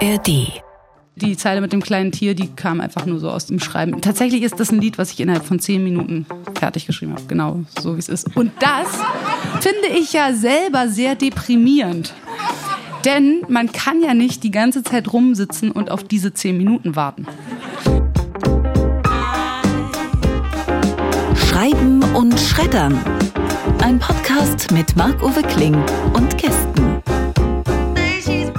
ARD. Die Zeile mit dem kleinen Tier, die kam einfach nur so aus dem Schreiben. Tatsächlich ist das ein Lied, was ich innerhalb von zehn Minuten fertig geschrieben habe. Genau so wie es ist. Und das finde ich ja selber sehr deprimierend. Denn man kann ja nicht die ganze Zeit rumsitzen und auf diese zehn Minuten warten. Schreiben und Schreddern. Ein Podcast mit Marc-Uwe Kling und Gästen.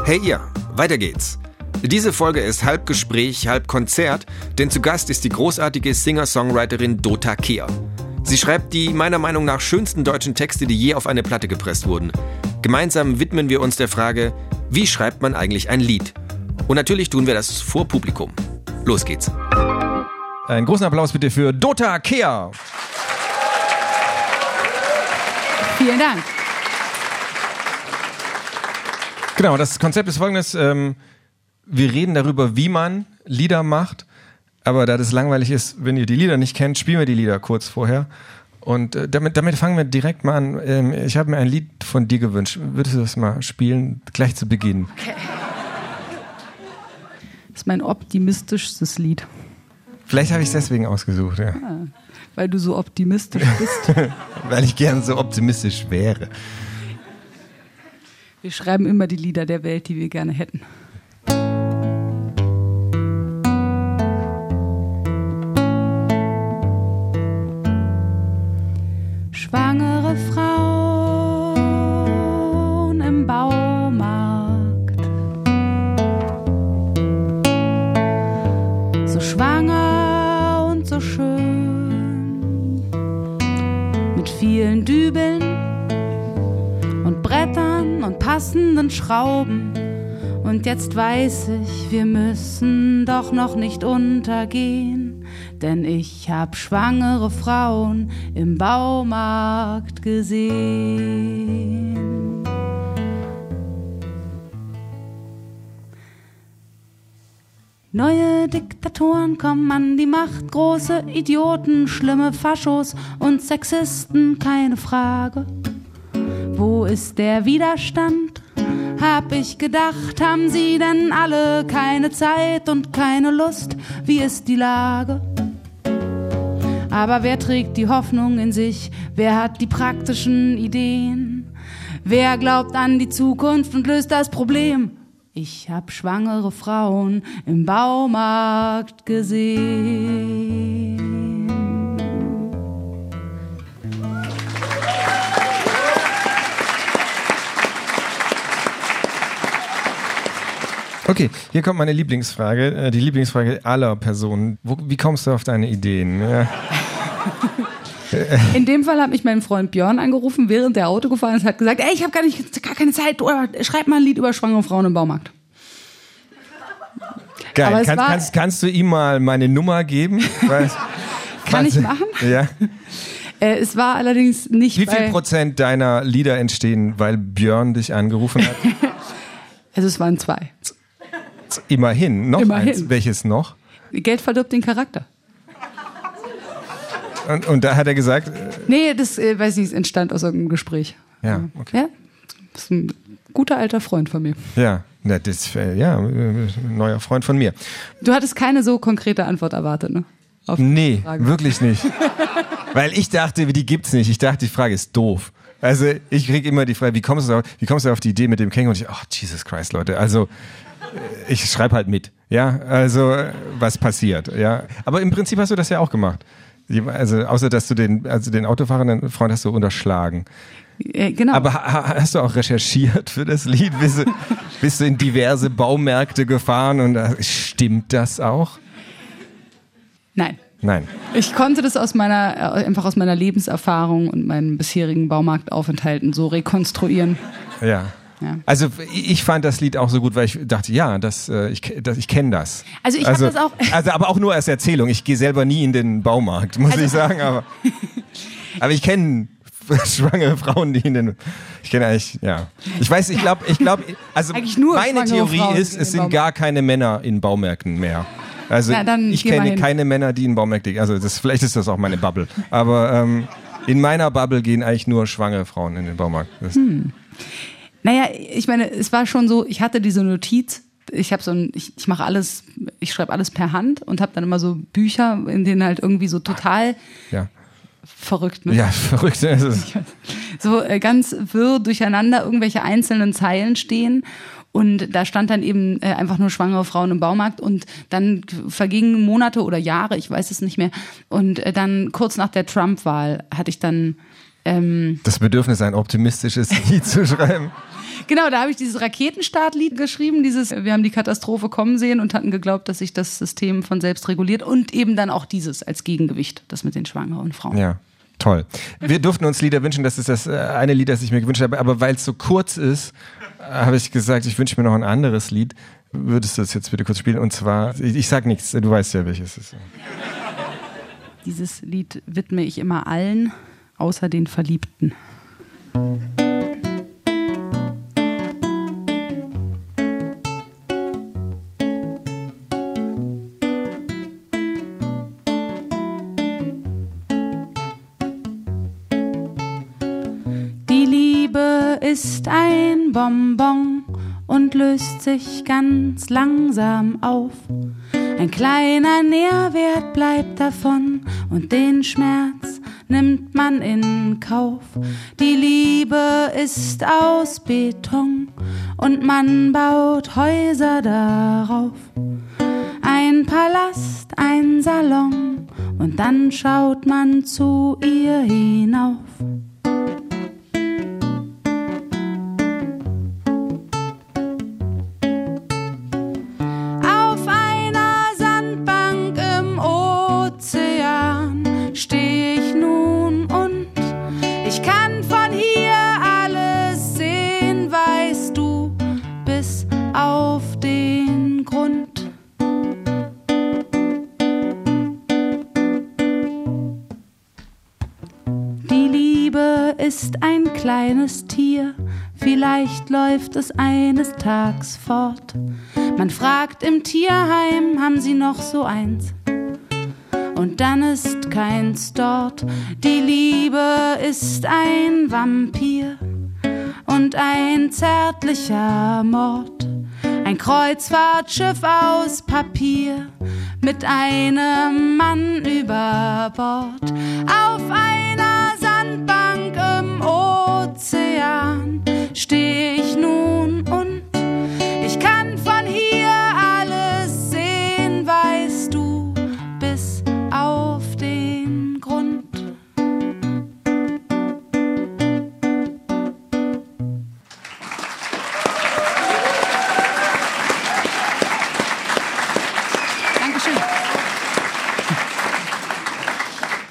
Hey ihr, weiter geht's. Diese Folge ist halb Gespräch, halb Konzert, denn zu Gast ist die großartige Singer-Songwriterin Dota Kehr. Sie schreibt die meiner Meinung nach schönsten deutschen Texte, die je auf eine Platte gepresst wurden. Gemeinsam widmen wir uns der Frage, wie schreibt man eigentlich ein Lied? Und natürlich tun wir das vor Publikum. Los geht's. Einen großen Applaus bitte für Dota Kehr. Vielen Dank. Genau, das Konzept ist folgendes. Ähm, wir reden darüber, wie man Lieder macht. Aber da das langweilig ist, wenn ihr die Lieder nicht kennt, spielen wir die Lieder kurz vorher. Und äh, damit, damit fangen wir direkt mal an. Ähm, ich habe mir ein Lied von dir gewünscht. Würdest du das mal spielen, gleich zu Beginn? Okay. Das ist mein optimistischstes Lied. Vielleicht habe ich es deswegen ausgesucht, ja. Ah, weil du so optimistisch bist. weil ich gern so optimistisch wäre. Wir schreiben immer die Lieder der Welt, die wir gerne hätten. Schwangere Frauen im Baumarkt. So schwanger und so schön. Mit vielen Dübeln und passenden Schrauben. Und jetzt weiß ich, wir müssen doch noch nicht untergehen, denn ich hab schwangere Frauen im Baumarkt gesehen. Neue Diktatoren kommen an die Macht, große Idioten, schlimme Faschos und Sexisten, keine Frage. Wo ist der Widerstand? Hab ich gedacht, haben sie denn alle keine Zeit und keine Lust? Wie ist die Lage? Aber wer trägt die Hoffnung in sich? Wer hat die praktischen Ideen? Wer glaubt an die Zukunft und löst das Problem? Ich hab schwangere Frauen im Baumarkt gesehen. Okay, hier kommt meine Lieblingsfrage, äh, die Lieblingsfrage aller Personen. Wo, wie kommst du auf deine Ideen? Ja. In dem Fall hat mich mein Freund Björn angerufen, während der Auto gefahren ist, hat gesagt, ey, ich habe gar nicht, gar keine Zeit, oder schreib mal ein Lied über schwangere Frauen im Baumarkt. Geil. Kann, kannst, kannst, du ihm mal meine Nummer geben? Kann ich machen? Ja. Äh, es war allerdings nicht. Wie viel Prozent deiner Lieder entstehen, weil Björn dich angerufen hat? also es waren zwei. Immerhin. Noch Immerhin. eins. Welches noch? Geld verdirbt den Charakter. Und, und da hat er gesagt. Äh, nee, das äh, weiß ich nicht, entstand aus irgendeinem Gespräch. Ja, okay. Ja, das ist ein guter alter Freund von mir. Ja, na, das, äh, ja, ein neuer Freund von mir. Du hattest keine so konkrete Antwort erwartet, ne? Auf nee, wirklich nicht. Weil ich dachte, die gibt's nicht. Ich dachte, die Frage ist doof. Also ich krieg immer die Frage, wie kommst du auf, wie kommst du auf die Idee mit dem Känguru? Und ich, oh, Jesus Christ, Leute. Also ich schreibe halt mit. Ja, also was passiert. Ja, aber im Prinzip hast du das ja auch gemacht. Also außer dass du den, also den autofahrenden Freund hast du unterschlagen. Äh, genau. Aber ha hast du auch recherchiert für das Lied? Bist du, bist du in diverse Baumärkte gefahren und äh, stimmt das auch? Nein. Nein. Ich konnte das aus meiner, äh, einfach aus meiner Lebenserfahrung und meinen bisherigen Baumarktaufenthalten so rekonstruieren. Ja. Ja. Also ich fand das Lied auch so gut, weil ich dachte, ja, das, äh, ich, das, ich kenne das. Also ich also, habe das auch. Also aber auch nur als Erzählung. Ich gehe selber nie in den Baumarkt, muss also, ich sagen. Aber, aber ich kenne schwangere Frauen, die in den. Ich kenne eigentlich, ja. Ich weiß, ich glaube, ich glaube, also meine Theorie Frauen ist, es sind gar keine Männer in Baumärkten mehr. Also Na, ich kenne keine Männer, die in Baumärkten. gehen. Also das, vielleicht ist das auch meine Bubble. Aber ähm, in meiner Bubble gehen eigentlich nur schwangere Frauen in den Baumarkt. Hm. Naja, ich meine, es war schon so, ich hatte diese Notiz ich habe so ein, ich, ich mache alles, ich schreibe alles per Hand und habe dann immer so Bücher, in denen halt irgendwie so total ja. verrückt, ne? Ja, verrückt ist es. So äh, ganz wirr durcheinander irgendwelche einzelnen Zeilen stehen. Und da stand dann eben äh, einfach nur schwangere Frauen im Baumarkt und dann vergingen Monate oder Jahre, ich weiß es nicht mehr. Und äh, dann kurz nach der Trump-Wahl hatte ich dann ähm, das Bedürfnis, ein optimistisches Lied zu schreiben. Genau, da habe ich dieses Raketenstartlied geschrieben, dieses Wir haben die Katastrophe kommen sehen und hatten geglaubt, dass sich das System von selbst reguliert und eben dann auch dieses als Gegengewicht, das mit den schwangeren Frauen. Ja. Toll. Wir durften uns Lieder wünschen, das ist das äh, eine Lied, das ich mir gewünscht habe, aber weil es so kurz ist, habe ich gesagt, ich wünsche mir noch ein anderes Lied. Würdest du das jetzt bitte kurz spielen? Und zwar, ich, ich sag nichts, du weißt ja, welches es ist. Dieses Lied widme ich immer allen, außer den Verliebten. Ist ein Bonbon und löst sich ganz langsam auf. Ein kleiner Nährwert bleibt davon und den Schmerz nimmt man in Kauf. Die Liebe ist aus Beton und man baut Häuser darauf. Ein Palast, ein Salon und dann schaut man zu ihr hinauf. Vielleicht läuft es eines Tags fort. Man fragt im Tierheim, haben sie noch so eins? Und dann ist keins dort. Die Liebe ist ein Vampir und ein zärtlicher Mord. Ein Kreuzfahrtschiff aus Papier mit einem Mann über Bord. Auf einer Stehe ich nun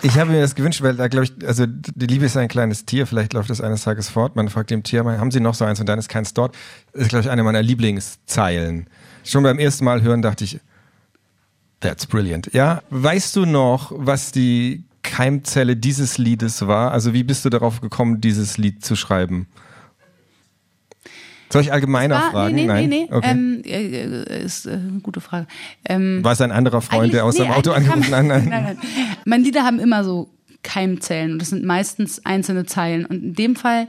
Ich habe mir das gewünscht, weil da glaube ich, also die Liebe ist ein kleines Tier, vielleicht läuft es eines Tages fort. Man fragt dem Tier haben Sie noch so eins und dann ist keins dort. Das ist, glaube ich, eine meiner Lieblingszeilen. Schon beim ersten Mal hören dachte ich, that's brilliant. Ja, weißt du noch, was die Keimzelle dieses Liedes war? Also wie bist du darauf gekommen, dieses Lied zu schreiben? Soll ich allgemeiner war, fragen? Nee, nee, Nein? nee, nee. Okay. Ähm, äh, ist äh, eine gute Frage. Ähm, war es ein anderer Freund, der aus nee, dem Auto angerufen hat? nein, nein. Meine Lieder haben immer so Keimzellen und das sind meistens einzelne Zeilen. Und in dem Fall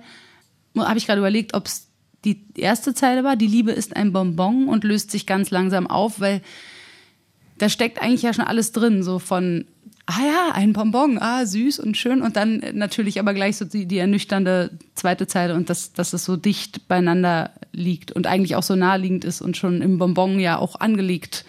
habe ich gerade überlegt, ob es die erste Zeile war, die Liebe ist ein Bonbon und löst sich ganz langsam auf, weil da steckt eigentlich ja schon alles drin, so von, ah ja, ein Bonbon, ah, süß und schön und dann natürlich aber gleich so die, die ernüchternde zweite Zeile und dass, dass es so dicht beieinander liegt und eigentlich auch so naheliegend ist und schon im Bonbon ja auch angelegt,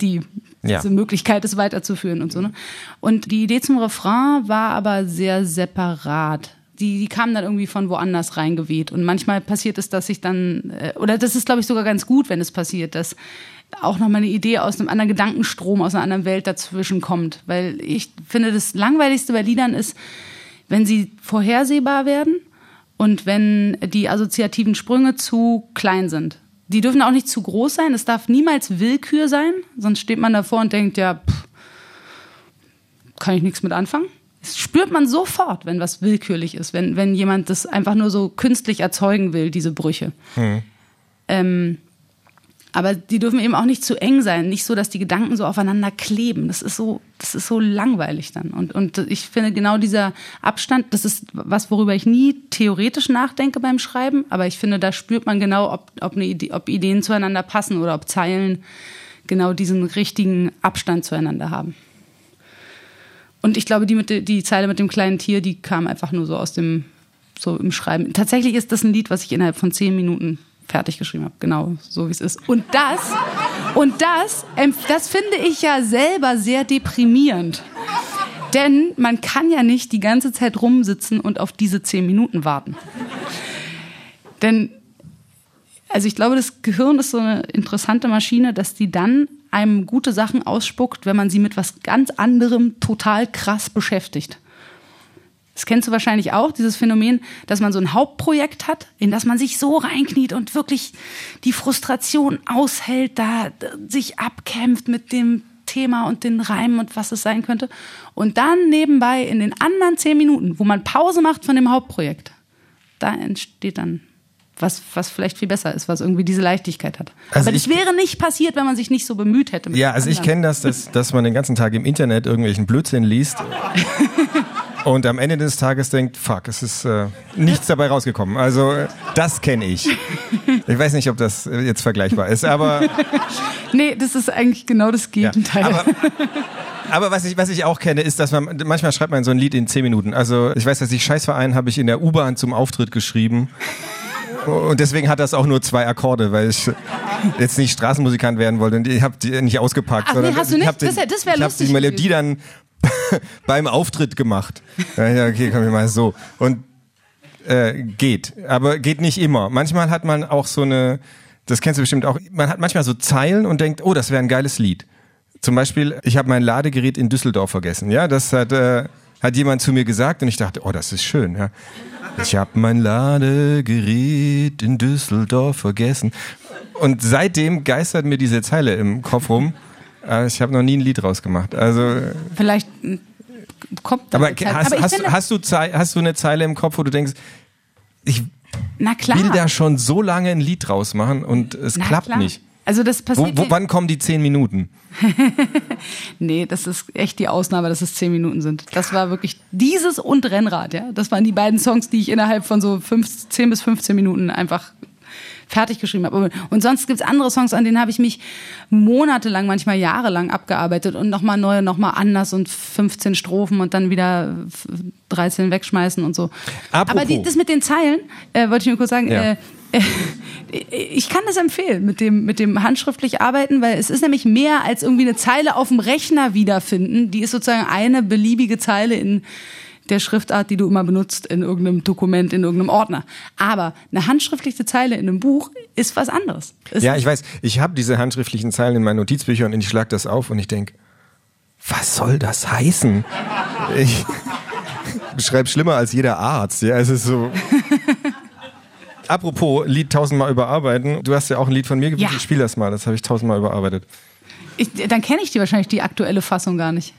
die Ja. diese Möglichkeit, es weiterzuführen und so. Ne? Und die Idee zum Refrain war aber sehr separat. Die, die kam dann irgendwie von woanders reingeweht. Und manchmal passiert es, dass ich dann, äh, oder das ist, glaube ich, sogar ganz gut, wenn es passiert, dass auch nochmal eine Idee aus einem anderen Gedankenstrom, aus einer anderen Welt dazwischen kommt. Weil ich finde, das Langweiligste bei Liedern ist, wenn sie vorhersehbar werden und wenn die assoziativen Sprünge zu klein sind. Die dürfen auch nicht zu groß sein, es darf niemals Willkür sein, sonst steht man davor und denkt, ja, pff, kann ich nichts mit anfangen. Das spürt man sofort, wenn was willkürlich ist, wenn, wenn jemand das einfach nur so künstlich erzeugen will, diese Brüche. Ähm, Aber die dürfen eben auch nicht zu eng sein, nicht so, dass die Gedanken so aufeinander kleben. Das ist so, das ist so langweilig dann. Und, und ich finde genau dieser Abstand, das ist was, worüber ich nie theoretisch nachdenke beim Schreiben, aber ich finde, da spürt man genau, ob, ob, eine Idee, ob Ideen zueinander passen oder ob Zeilen genau diesen richtigen Abstand zueinander haben. Und ich glaube, die, mit, die Zeile mit dem kleinen Tier, die kam einfach nur so aus dem, so im Schreiben. Tatsächlich ist das ein Lied, was ich innerhalb von zehn Minuten fertig geschrieben habe. Genau, so wie es ist. Und das, und das, das finde ich ja selber sehr deprimierend. Denn man kann ja nicht die ganze Zeit rumsitzen und auf diese zehn Minuten warten. Denn, also ich glaube, das Gehirn ist so eine interessante Maschine, dass die dann einem gute Sachen ausspuckt, wenn man sie mit was ganz anderem total krass beschäftigt. Das kennst du wahrscheinlich auch, dieses Phänomen, dass man so ein Hauptprojekt hat, in das man sich so reinkniet und wirklich die Frustration aushält, da sich abkämpft mit dem Thema und den Reimen und was es sein könnte. Und dann nebenbei in den anderen zehn Minuten, wo man Pause macht von dem Hauptprojekt, da entsteht dann was, was vielleicht viel besser ist, was irgendwie diese Leichtigkeit hat. Also Aber das wäre nicht passiert, wenn man sich nicht so bemüht hätte. Ja, also ich kenne das, dass, dass man den ganzen Tag im Internet irgendwelchen Blödsinn liest. und am Ende des Tages denkt, fuck, es ist äh, nichts dabei rausgekommen. Also das kenne ich. Ich weiß nicht, ob das jetzt vergleichbar ist, aber... nee, das ist eigentlich genau das Gegenteil. Ja, aber, aber was ich, was ich auch kenne, ist, dass man, manchmal schreibt man so ein Lied in zehn Minuten. Also ich weiß, dass ich Scheißverein habe ich in der U-Bahn zum Auftritt geschrieben. Und deswegen hat das auch nur zwei Akkorde, weil ich jetzt nicht Straßenmusikant werden wollte und ich habe die nicht ausgepackt. Ach, nee, hast du nicht? Den, das, das wäre lustig. Ich habe die Melodie dann beim Auftritt gemacht. Ja, okay, komm ich mal so. Und äh, geht, aber geht nicht immer. Manchmal hat man auch so eine, das kennst du bestimmt auch, man hat manchmal so Zeilen und denkt, oh, das wäre ein geiles Lied. Zum Beispiel, ich habe mein Ladegerät in Düsseldorf vergessen. Ja, das hat, äh, hat jemand zu mir gesagt und ich dachte, oh, das ist schön. Ja. Ich habe mein Ladegerät in Düsseldorf vergessen. Und seitdem geistert mir diese Zeile im Kopf rum. Ich habe noch nie ein Lied rausgemacht. Also vielleicht kommt da aber, hast, aber hast, finde, hast, du hast du eine Zeile im Kopf, wo du denkst, ich will da schon so lange ein Lied draus machen und es Na klappt klar. nicht. Also das passiert. Wo, wo, wann kommen die zehn Minuten? nee, das ist echt die Ausnahme, dass es zehn Minuten sind. Das war wirklich dieses und Rennrad, ja. Das waren die beiden Songs, die ich innerhalb von so fünf, 10 bis 15 Minuten einfach fertig geschrieben habe. Und sonst gibt's andere Songs, an denen habe ich mich monatelang, manchmal jahrelang abgearbeitet und nochmal neu, nochmal anders und 15 Strophen und dann wieder 13 wegschmeißen und so. Apropos. Aber die, das mit den Zeilen, äh, wollte ich nur kurz sagen, ja. äh, ich kann das empfehlen mit dem, mit dem handschriftlich arbeiten, weil es ist nämlich mehr als irgendwie eine Zeile auf dem Rechner wiederfinden. Die ist sozusagen eine beliebige Zeile in der Schriftart, die du immer benutzt in irgendeinem Dokument, in irgendeinem Ordner. Aber eine handschriftliche Zeile in einem Buch ist was anderes. Ist ja, ich weiß. Ich habe diese handschriftlichen Zeilen in meinen Notizbüchern und ich schlag das auf und ich denk, was soll das heißen? Ich schreibe schlimmer als jeder Arzt. Ja, es ist so. Apropos Lied tausendmal überarbeiten. Du hast ja auch ein Lied von mir gewünscht. Ja. Ich spiele das mal. Das habe ich tausendmal überarbeitet. Ich, dann kenne ich die wahrscheinlich die aktuelle Fassung gar nicht.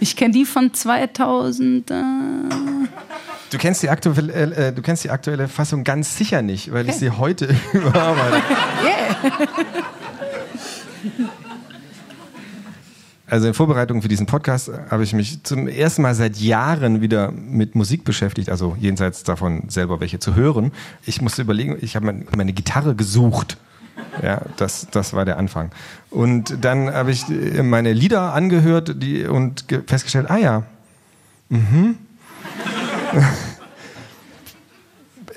Ich kenne die von 2000. Äh Du kennst, die aktuelle, äh, äh, du kennst die aktuelle Fassung ganz sicher nicht, weil okay. ich sie heute überarbeite. yeah. Also in Vorbereitung für diesen Podcast habe ich mich zum ersten Mal seit Jahren wieder mit Musik beschäftigt, also jenseits davon selber welche zu hören. Ich musste überlegen, ich habe meine Gitarre gesucht. Ja, das, das war der Anfang. Und dann habe ich meine Lieder angehört die, und festgestellt, ah ja, mhm.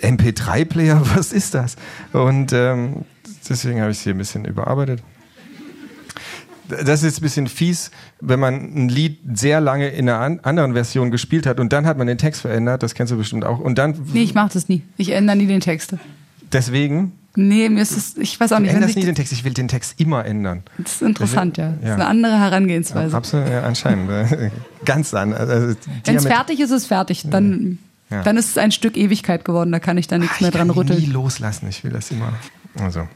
MP3-Player, was ist das? Und ähm, deswegen habe ich es hier ein bisschen überarbeitet das ist jetzt ein bisschen fies, wenn man ein Lied sehr lange in einer anderen Version gespielt hat und dann hat man den Text verändert, das kennst du bestimmt auch. Und dann. Nee, ich mach das nie. Ich ändere nie den Text. Deswegen? Nee, mir ist es, ich weiß auch nicht. Du änderst nie den Text, ich will den Text immer ändern. Das ist interessant, ja. Das ist eine andere Herangehensweise. Ja, absolut, ja, anscheinend. Ganz anders. Also, Wenn es fertig ist, ist es fertig. Dann, ja. dann ist es ein Stück Ewigkeit geworden, da kann ich da nichts Ach, mehr dran rütteln. Ich will nie loslassen, ich will das immer. Also.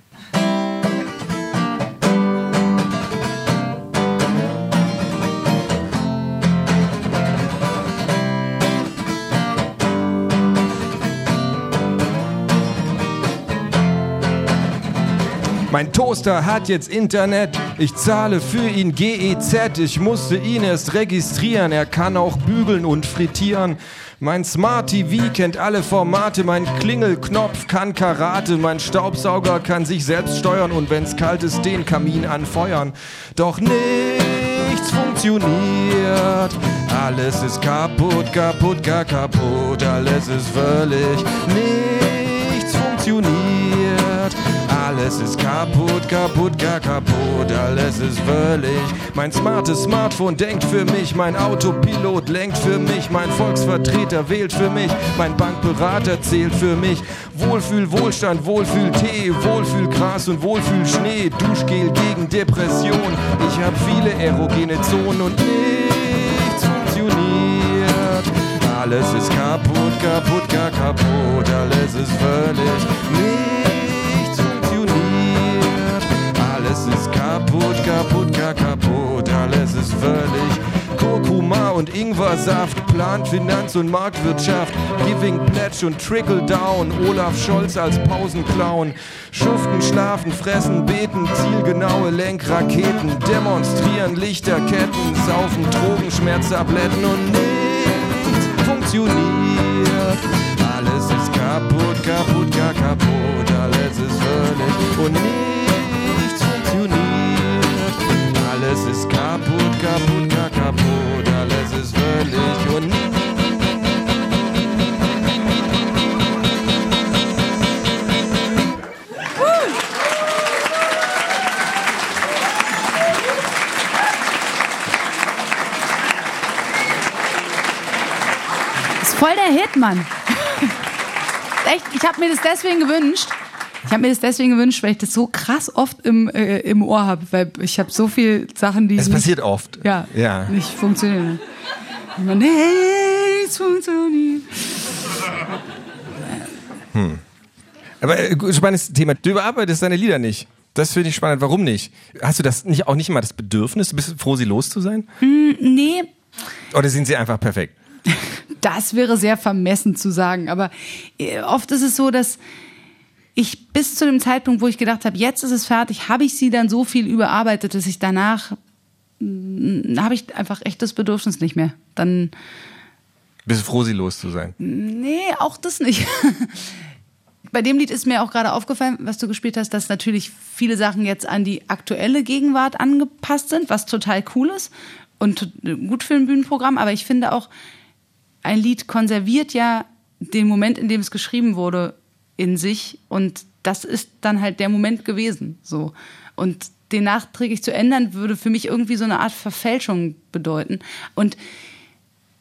Mein Toaster hat jetzt Internet, ich zahle für ihn GEZ. Ich musste ihn erst registrieren, er kann auch bügeln und frittieren. Mein Smart TV kennt alle Formate, mein Klingelknopf kann Karate, mein Staubsauger kann sich selbst steuern. Und wenn's kalt ist, den Kamin anfeuern. Doch nichts funktioniert, alles ist kaputt, kaputt, gar kaputt, alles ist völlig nichts kaputt, kaputt, gar kaputt, alles ist völlig. Mein smartes Smartphone denkt für mich, mein Autopilot lenkt für mich, mein Volksvertreter wählt für mich, mein Bankberater zählt für mich. Wohlfühl, Wohlstand, Wohlfühl, Tee, Wohlfühl, Gras und Wohlfühl, Schnee, Duschgel gegen Depression. Ich hab viele erogene Zonen und nichts funktioniert. Alles ist kaputt, kaputt, gar kaputt, alles ist völlig nichts Alles ist kaputt, kaputt, gar kaputt, alles ist völlig Kurkuma und Ingwersaft, plant Finanz- und Marktwirtschaft, Giving Pledge und Trickle Down, Olaf Scholz als Pausenclown, Schuften, Schlafen, Fressen, Beten, zielgenaue Lenkraketen, demonstrieren Lichterketten, saufen Drogenschmerztabletten. Und nichts funktioniert. Alles ist kaputt, kaputt, gar kaputt, alles ist völlig und nichts funktioniert. Alles ist kaputt, kaputt, kaputt, alles ist völlig und ist voll der Hit, Mann. Echt, ich habe mir das deswegen gewünscht. Ich habe mir das deswegen gewünscht, weil ich das so krass oft im, äh, im Ohr habe, weil ich habe so viele Sachen, die Es passiert oft. ja, Ja. nicht funktionieren. Immer nichts funktioniert. Aber äh, spannendes Thema. Du überarbeitest deine Lieder nicht. Das finde ich spannend. Warum nicht? Hast du das nicht auch nicht mal das Bedürfnis? Bist du froh, sie los zu sein? Nee, Oder sind sie einfach perfekt? Das wäre sehr vermessen zu sagen, aber äh, oft ist es so, dass ich bis zu dem Zeitpunkt, wo ich gedacht habe, jetzt ist es fertig, habe ich sie dann so viel überarbeitet, dass ich danach mh, habe ich einfach echt das Bedürfnis nicht mehr. Dann Bist du froh, sie los zu sein? nee, auch das nicht. Bei dem Lied ist mir auch gerade aufgefallen, was du gespielt hast, dass natürlich viele Sachen jetzt an die aktuelle Gegenwart angepasst sind, was total cool ist und gut für ein Bühnenprogramm. Aber ich finde auch, ein Lied konserviert ja den Moment, in dem es geschrieben wurde, in sich. Und das ist dann halt der Moment gewesen. So. Und den nachträglich zu ändern, würde für mich irgendwie so eine Art Verfälschung bedeuten. Und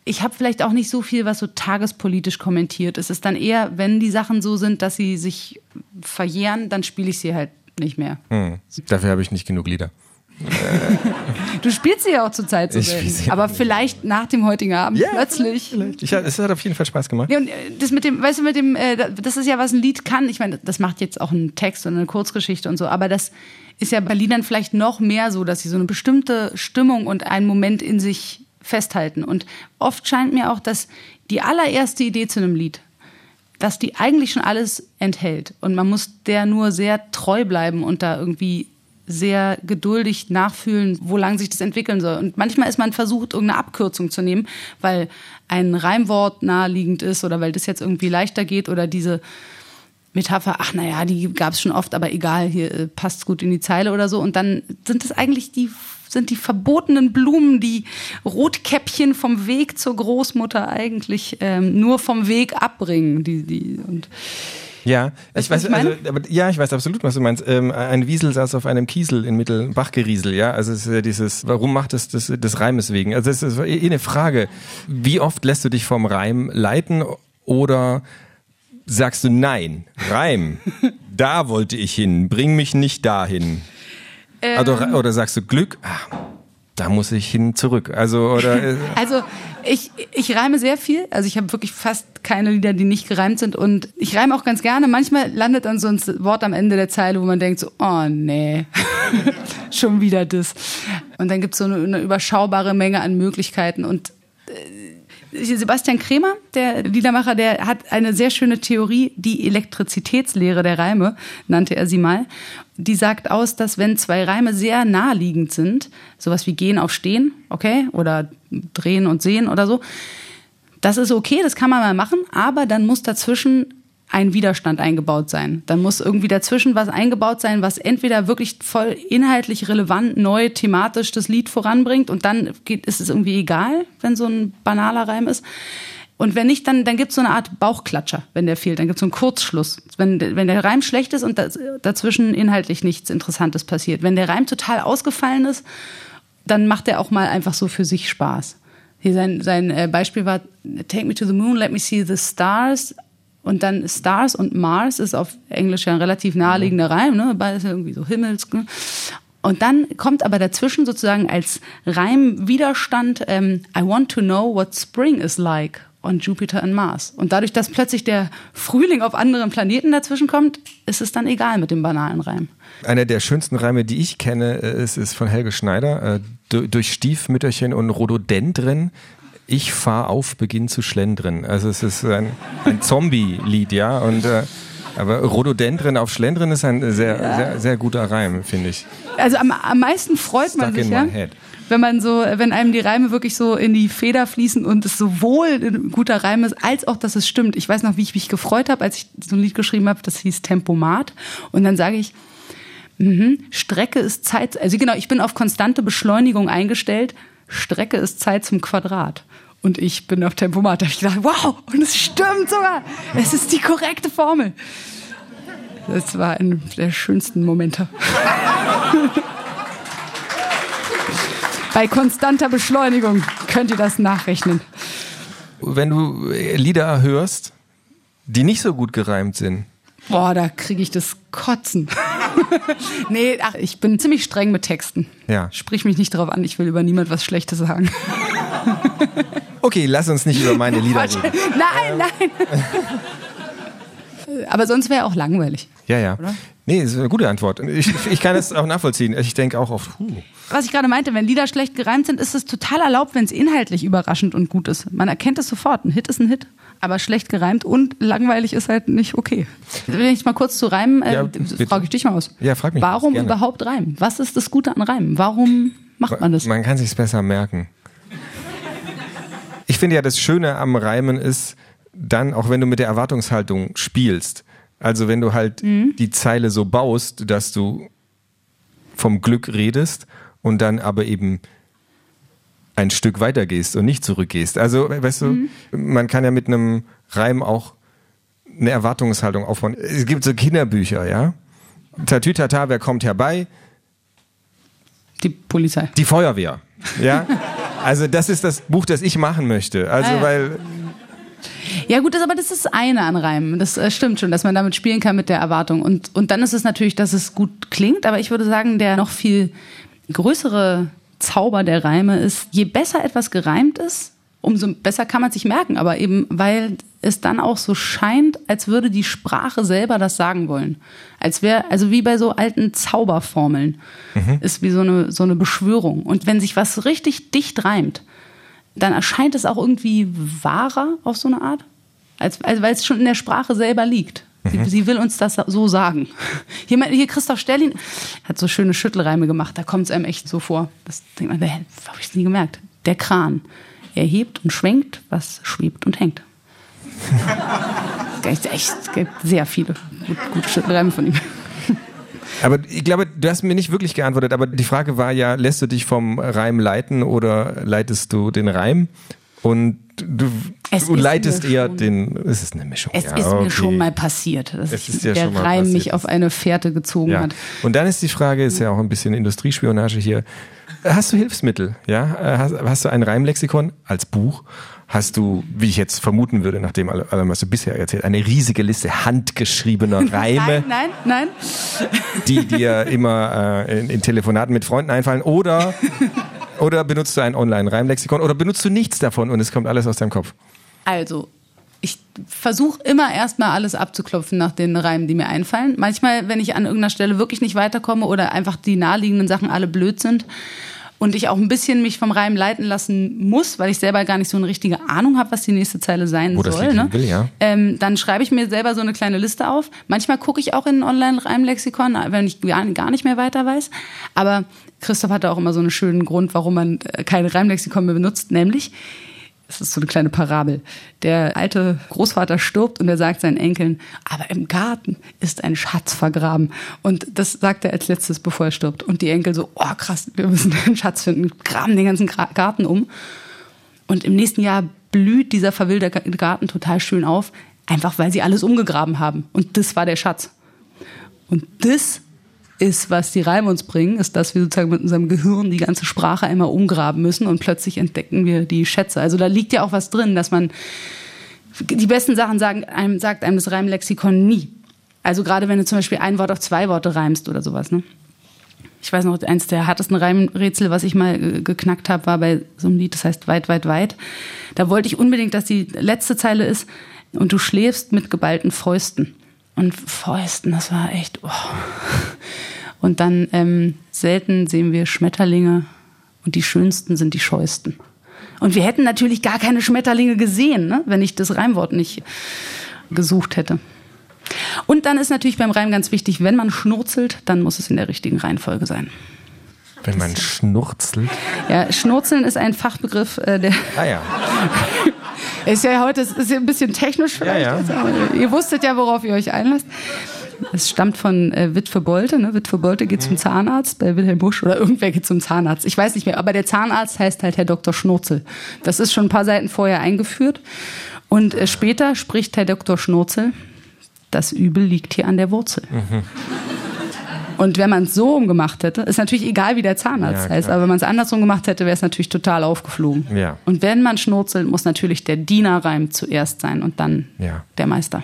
ich habe vielleicht auch nicht so viel, was so tagespolitisch kommentiert. Es ist dann eher, wenn die Sachen so sind, dass sie sich verjähren, dann spiele ich sie halt nicht mehr. Hm. Dafür habe ich nicht genug Lieder. Du spielst sie ja auch zurzeit so selten. Aber vielleicht nach dem heutigen Abend plötzlich. Ich, es hat auf jeden Fall Spaß gemacht. Ja, und äh, das mit dem, weißt du, mit dem, äh, das ist ja, was ein Lied kann. Ich meine, das macht jetzt auch einen Text und eine Kurzgeschichte und so, aber das ist ja bei Liedern vielleicht noch mehr so, dass sie so eine bestimmte Stimmung und einen Moment in sich festhalten. Und oft scheint mir auch, dass die allererste Idee zu einem Lied, dass die eigentlich schon alles enthält. Und man muss der nur sehr treu bleiben und da irgendwie sehr geduldig nachfühlen, wo lang sich das entwickeln soll. Und manchmal ist man versucht, irgendeine Abkürzung zu nehmen, weil ein Reimwort naheliegend ist oder weil das jetzt irgendwie leichter geht oder diese Metapher, ach naja, die gab es schon oft, aber egal, hier äh, passt gut in die Zeile oder so. Und dann sind es eigentlich die, sind die verbotenen Blumen, die Rotkäppchen vom Weg zur Großmutter eigentlich ähm, nur vom Weg abbringen. Die, die, und Ja, ich Weißt was weiß, ich also, aber, ja, ich weiß absolut, was du meinst. Ähm, ein Wiesel saß auf einem Kiesel in Mittelbachgeriesel, ja. Also es ist ja dieses, warum macht es das des Reimes wegen? Also es ist eh eine Frage. Wie oft lässt du dich vom Reim leiten oder sagst du nein, Reim, da wollte ich hin, bring mich nicht dahin. Ähm. oder, oder sagst du Glück, ah, da muss ich hin zurück. Also oder äh, Also ich, ich reime sehr viel. Also ich habe wirklich fast keine Lieder, die nicht gereimt sind. Und ich reime auch ganz gerne. Manchmal landet dann so ein Wort am Ende der Zeile, wo man denkt so, oh nee, schon wieder das. Und dann gibt es so eine, eine überschaubare Menge an Möglichkeiten. Und Sebastian Kremer, der Liedermacher, der hat eine sehr schöne Theorie, die Elektrizitätslehre der Reime, nannte er sie mal. Die sagt aus, dass wenn zwei Reime sehr naheliegend sind, sowas wie gehen auf stehen, okay, oder drehen und sehen oder so, das ist okay, das kann man mal machen, aber dann muss dazwischen ein Widerstand eingebaut sein. Dann muss irgendwie dazwischen was eingebaut sein, was entweder wirklich voll inhaltlich relevant, neu, thematisch das Lied voranbringt und dann geht, ist es irgendwie egal, wenn so ein banaler Reim ist. Und wenn nicht, dann, dann gibt es so eine Art Bauchklatscher, wenn der fehlt. Dann gibt es so einen Kurzschluss. Wenn, wenn der Reim schlecht ist und dazwischen inhaltlich nichts Interessantes passiert. Wenn der Reim total ausgefallen ist, dann macht er auch mal einfach so für sich Spaß. Hier sein, sein äh, Beispiel war, Take me to the moon, let me see the stars. Und dann Stars und Mars ist auf Englisch ja ein relativ naheliegender Reim, ne? Beides irgendwie so Himmels. Ne? Und dann kommt aber dazwischen sozusagen als Reimwiderstand ähm, I want to know what spring is like on Jupiter and Mars. Und dadurch, dass plötzlich der Frühling auf anderen Planeten dazwischen kommt, ist es dann egal mit dem banalen Reim. Einer der schönsten Reime, die ich kenne, äh, ist, ist von Helge Schneider. Äh, durch Stiefmütterchen und Rhododendren ich fahr auf, beginn zu schlendern. Also es ist ein, ein Zombie-Lied, ja. Und äh, aber Rhododendren auf Schlendern ist ein sehr, ja. sehr, sehr guter Reim, finde ich. Also am, am meisten freut Stuck man sich, ja, wenn man so, wenn einem die Reime wirklich so in die Feder fließen und es sowohl ein guter Reim ist, als auch, dass es stimmt. Ich weiß noch, wie ich mich gefreut habe, als ich so ein Lied geschrieben habe, das hieß Tempomat. Und dann sage ich, mh, Strecke ist Zeit, also genau, ich bin auf konstante Beschleunigung eingestellt. Strecke ist Zeit zum Quadrat. Und ich bin auf Tempomat. Da habe ich gedacht, wow, und es stimmt sogar. Es ist die korrekte Formel. Das war ein der schönsten Momente. Bei konstanter Beschleunigung könnt ihr das nachrechnen. Wenn du Lieder hörst, die nicht so gut gereimt sind. Boah, da kriege ich das Kotzen. nee, ach, ich bin ziemlich streng mit Texten. Ja. Sprich mich nicht drauf an, ich will über niemand was Schlechtes sagen. okay, lass uns nicht über meine Lieder reden. Nein, nein. Aber sonst wäre auch langweilig. Ja, ja. Oder? Nee, das ist eine gute Antwort. Ich, ich kann es auch nachvollziehen. Ich denke auch oft, huh. Was ich gerade meinte, wenn Lieder schlecht gereimt sind, ist es total erlaubt, wenn es inhaltlich überraschend und gut ist. Man erkennt es sofort. Ein Hit ist ein Hit. Aber schlecht gereimt und langweilig ist halt nicht okay. Wenn ich mal kurz zu reimen, äh, ja, frage ich dich mal aus. Ja, frag mich. Warum überhaupt reimen? Was ist das Gute an Reimen? Warum macht man das? Man kann sich besser merken. Ich finde ja, das Schöne am Reimen ist dann, auch wenn du mit der Erwartungshaltung spielst, also wenn du halt mhm. die Zeile so baust, dass du vom Glück redest und dann aber eben ein Stück weiter gehst und nicht zurückgehst. Also, weißt du, mhm. man kann ja mit einem Reim auch eine Erwartungshaltung aufbauen. Es gibt so Kinderbücher, ja. Tatütata, wer kommt herbei? Die Polizei. Die Feuerwehr, ja. Also das ist das Buch, das ich machen möchte. Also ah, ja. weil ja gut, das, aber das ist eine an Reimen. Das äh, stimmt schon, dass man damit spielen kann mit der Erwartung. Und, und dann ist es natürlich, dass es gut klingt. Aber ich würde sagen, der noch viel größere Zauber der Reime ist, je besser etwas gereimt ist, umso besser kann man sich merken. Aber eben, weil es dann auch so scheint, als würde die Sprache selber das sagen wollen. Als wäre, also wie bei so alten Zauberformeln. Mhm. Ist wie so eine, so eine Beschwörung. Und wenn sich was richtig dicht reimt, dann erscheint es auch irgendwie wahrer auf so eine Art. Als, also weil es schon in der Sprache selber liegt. Sie, mhm. sie, will uns das so sagen. Hier, hier Christoph Sterlin hat so schöne Schüttelreime gemacht, da kommt es einem echt so vor. Das denkt man, habe ich es nie gemerkt. Der Kran. Er hebt und schwenkt, was schwebt und hängt. es gibt sehr viele gute, gute Schüttelreime von ihm. Aber ich glaube, du hast mir nicht wirklich geantwortet, aber die Frage war ja, lässt du dich vom Reim leiten oder leitest du den Reim? Und du, du leitest eher schon, den. Es ist eine Mischung. Es ja, ist okay. mir schon mal passiert, dass es ist ja der Reim passiert. mich auf eine Fährte gezogen ja. hat. Und dann ist die Frage, ist ja auch ein bisschen Industriespionage hier. Hast du Hilfsmittel? Ja, hast, hast du ein Reimlexikon als Buch? hast du, wie ich jetzt vermuten würde, nach dem allem, was du bisher erzählt, eine riesige Liste handgeschriebener Reime. nein, nein, nein. Die dir immer äh, in, in, Telefonaten mit Freunden einfallen. Oder, oder benutzt du ein Online-Reimlexikon oder benutzt du nichts davon und es kommt alles aus deinem Kopf? Also, ich versuche immer erstmal alles abzuklopfen nach den Reimen, die mir einfallen. Manchmal, wenn ich an irgendeiner Stelle wirklich nicht weiterkomme oder einfach die naheliegenden Sachen alle blöd sind und ich auch ein bisschen mich vom Reim leiten lassen muss, weil ich selber gar nicht so eine richtige Ahnung habe, was die nächste Zeile sein Wo soll. das Lied ne? will, ja. ähm, dann schreibe ich mir selber so eine kleine Liste auf. Manchmal gucke ich auch in ein Online-Reimlexikon, wenn ich gar nicht mehr weiter weiß. Aber Christoph hatte auch immer so einen schönen Grund, warum man äh, kein Reimlexikon mehr benutzt, nämlich es ist so eine kleine Parabel. Der alte Großvater stirbt und er sagt seinen Enkeln, aber im Garten ist ein Schatz vergraben. Und das sagt er als letztes, bevor er stirbt. Und die Enkel so, oh krass, wir müssen einen Schatz finden, graben den ganzen Garten um. Und im nächsten Jahr blüht dieser verwilderte Garten total schön auf, einfach weil sie alles umgegraben haben. Und das war der Schatz. Und das ist, was die Reime uns bringen, ist, dass wir sozusagen mit unserem Gehirn die ganze Sprache einmal umgraben müssen und plötzlich entdecken wir die Schätze. Also da liegt ja auch was drin, dass man die besten Sachen sagen einem, sagt einem das Reimlexikon nie. Also gerade wenn du zum Beispiel ein Wort auf zwei Worte reimst oder sowas, ne? Ich weiß noch, eins der härtesten Reimrätsel, was ich mal äh, geknackt habe, war bei so einem Lied, das heißt Weit, weit, weit. Da wollte ich unbedingt, dass die letzte Zeile ist und du schläfst mit geballten Fäusten. Und Fäusten, das war echt. Oh. Und dann ähm, selten sehen wir Schmetterlinge und die schönsten sind die scheusten. Und wir hätten natürlich gar keine Schmetterlinge gesehen, ne? wenn ich das Reimwort nicht gesucht hätte. Und dann ist natürlich beim Reim ganz wichtig, wenn man schnurzelt, dann muss es in der richtigen Reihenfolge sein. Wenn man schnurzelt. Ja, Schnurzeln ist ein Fachbegriff, äh, der Ah ja. ist ja heute ist ein bisschen technisch vielleicht. Ja, ja. aber Ihr wusstet ja, worauf ihr euch einlasst. Es stammt von äh, Witwe Bolte. Ne? Witwe Bolte geht zum Zahnarzt bei Wilhelm Busch oder irgendwer geht zum Zahnarzt. Ich weiß nicht mehr, aber der Zahnarzt heißt halt Herr Dr. Schnurzel. Das ist schon ein paar Seiten vorher eingeführt. Und äh, später spricht Herr Dr. Schnurzel, das Übel liegt hier an der Wurzel. Und wenn man es so umgemacht hätte, ist natürlich egal, wie der Zahnarzt Ja, heißt, aber wenn man es andersrum gemacht hätte, wäre es natürlich total aufgeflogen. Ja. Und wenn man schnurzelt, muss natürlich der Dienerreim zuerst sein und dann Ja. der Meister.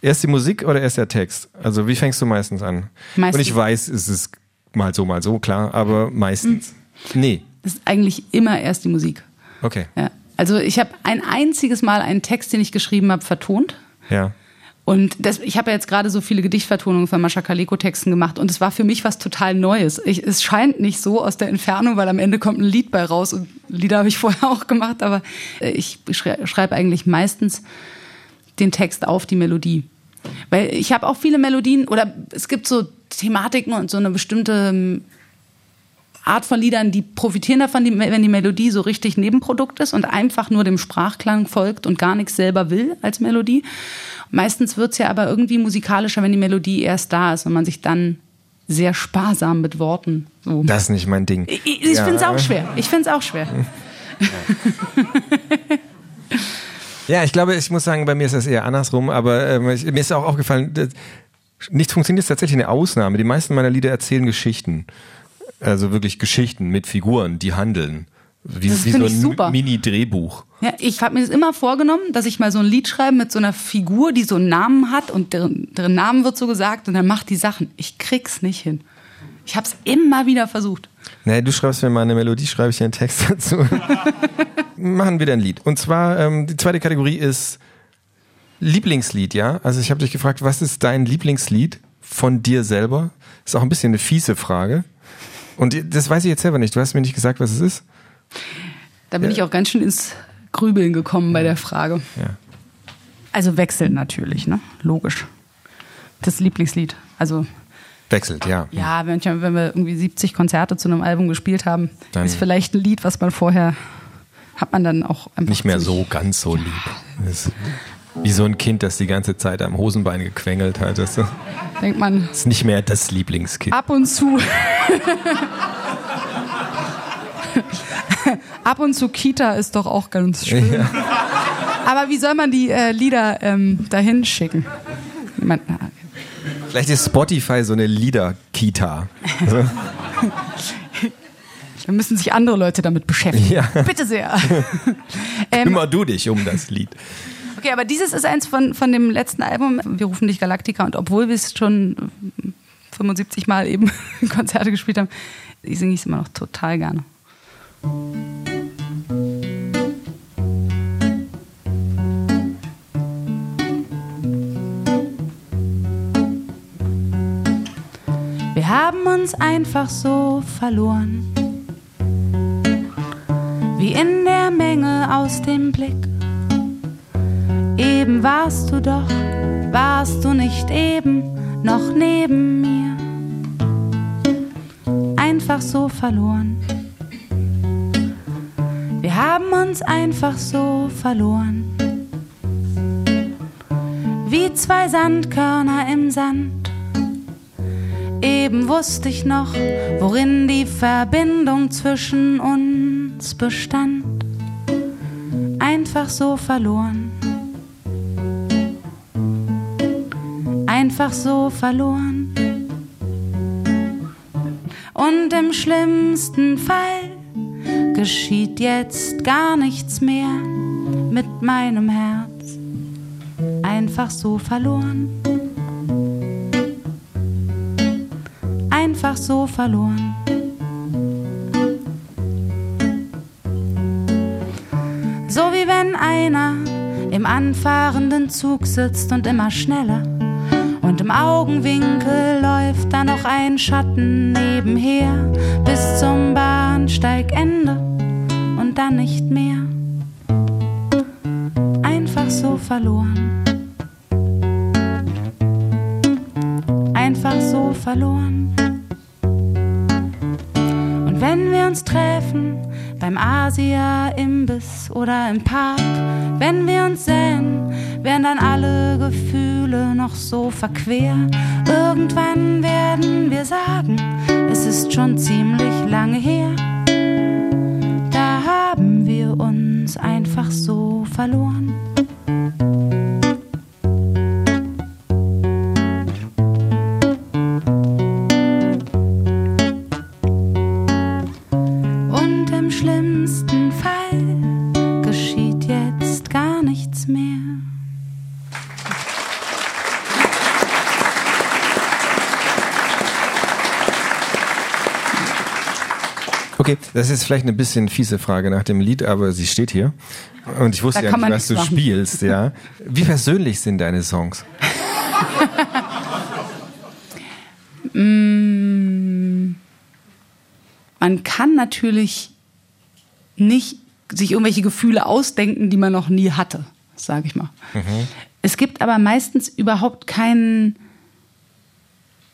Erst die Musik oder erst der Text? Also wie fängst du meistens an? Meistens. Und ich weiß, es ist mal so, mal so, klar, aber meistens. Nee. Das ist eigentlich immer erst die Musik. Okay. Ja. Also ich habe ein einziges Mal einen Text, den ich geschrieben habe, vertont. Ja. Und das, ich habe ja jetzt gerade so viele Gedichtvertonungen von Mascha Kaleko-Texten gemacht und es war für mich was total Neues. Ich, es scheint nicht so aus der Entfernung, weil am Ende kommt ein Lied bei raus und Lieder habe ich vorher auch gemacht, aber äh, ich schrei schreibe eigentlich meistens den Text auf die Melodie. Weil ich habe auch viele Melodien oder es gibt so Thematiken und so eine bestimmte ähm, Art von Liedern, die profitieren davon, die, wenn die Melodie so richtig Nebenprodukt ist und einfach nur dem Sprachklang folgt und gar nichts selber will als Melodie. Meistens wird's ja aber irgendwie musikalischer, wenn die Melodie erst da ist und man sich dann sehr sparsam mit Worten so. Das ist nicht mein Ding. Ich, ich Ja. finde es auch schwer. Ich finde es auch schwer. Ja, ich glaube, ich muss sagen, bei mir ist das eher andersrum, aber ähm, ich, mir ist auch aufgefallen, nichts funktioniert ist tatsächlich eine Ausnahme. Die meisten meiner Lieder erzählen Geschichten. Also wirklich Geschichten mit Figuren, die handeln. Wie, Das wie so ein. Mini-Drehbuch. Ja, ich habe mir das immer vorgenommen, dass ich mal so ein Lied schreibe mit so einer Figur, die so einen Namen hat und deren, deren Namen wird so gesagt und dann macht die Sachen. Ich krieg's nicht hin. Ich habe es immer wieder versucht. Nee, du schreibst mir mal eine Melodie, schreibe ich dir einen Text dazu. Machen wir ein Lied. Und zwar, ähm, die zweite Kategorie ist Lieblingslied, ja? Also ich habe dich gefragt, was ist dein Lieblingslied von dir selber? Ist auch ein bisschen eine fiese Frage. Und das weiß ich jetzt selber nicht. Du hast mir nicht gesagt, was es ist. Da bin Ja. ich auch ganz schön ins Grübeln gekommen bei der Frage. Ja. Also wechseln natürlich, ne? Logisch. Das Lieblingslied. Also Wechselt, ja. ja, wenn, wenn wir irgendwie 70 Konzerte zu einem Album gespielt haben, Dann- ist vielleicht ein Lied, was man vorher hat man dann auch einfach Nicht mehr so ganz so lieb. Ist wie so ein Kind, das die ganze Zeit am Hosenbein gequengelt hat. Das denkt man ist nicht mehr das Lieblingskind. ab und zu ab und zu Kita ist doch auch ganz schön. Aber wie soll man die äh, Lieder ähm, dahin schicken? Vielleicht ist Spotify so eine Lieder-Kita. Also, dann müssen sich andere Leute damit beschäftigen. Ja. Bitte sehr. ähm, Kümmer du dich um das Lied. Okay, aber dieses ist eins von, von dem letzten Album. Wir rufen dich Galactica und obwohl wir es schon 75 Mal eben Konzerte gespielt haben, singe ich es immer noch total gerne. Wir haben uns einfach so verloren. wie in der Menge aus dem Blick. Eben warst du doch, warst du nicht eben noch neben mir. Einfach so verloren. Wir haben uns einfach so verloren. Wie zwei Sandkörner im Sand. Eben wusste ich noch, worin die Verbindung zwischen uns bestand. Einfach so verloren. Einfach so verloren. Und im schlimmsten Fall geschieht jetzt gar nichts mehr mit meinem Herz. Einfach so verloren. Einfach so verloren. So wie wenn einer im anfahrenden Zug sitzt und immer schneller. Und im Augenwinkel läuft da noch ein Schatten nebenher bis zum Bahnsteigende und dann nicht mehr. Einfach so verloren. Einfach so verloren. Und wenn wir uns treffen, beim Asia-Imbiss oder im Park, wenn wir uns sehen, werden dann alle Gefühle noch so verquer. Irgendwann werden wir sagen, es ist schon ziemlich lange her. Da haben wir uns einfach so verloren. Das ist vielleicht eine bisschen fiese Frage nach dem Lied, aber sie steht hier. Und ich wusste Da ja nicht, was du machen. spielst, ja. Wie persönlich sind deine Songs? Man kann natürlich nicht sich irgendwelche Gefühle ausdenken, die man noch nie hatte, sage ich mal. Es gibt aber meistens überhaupt keinen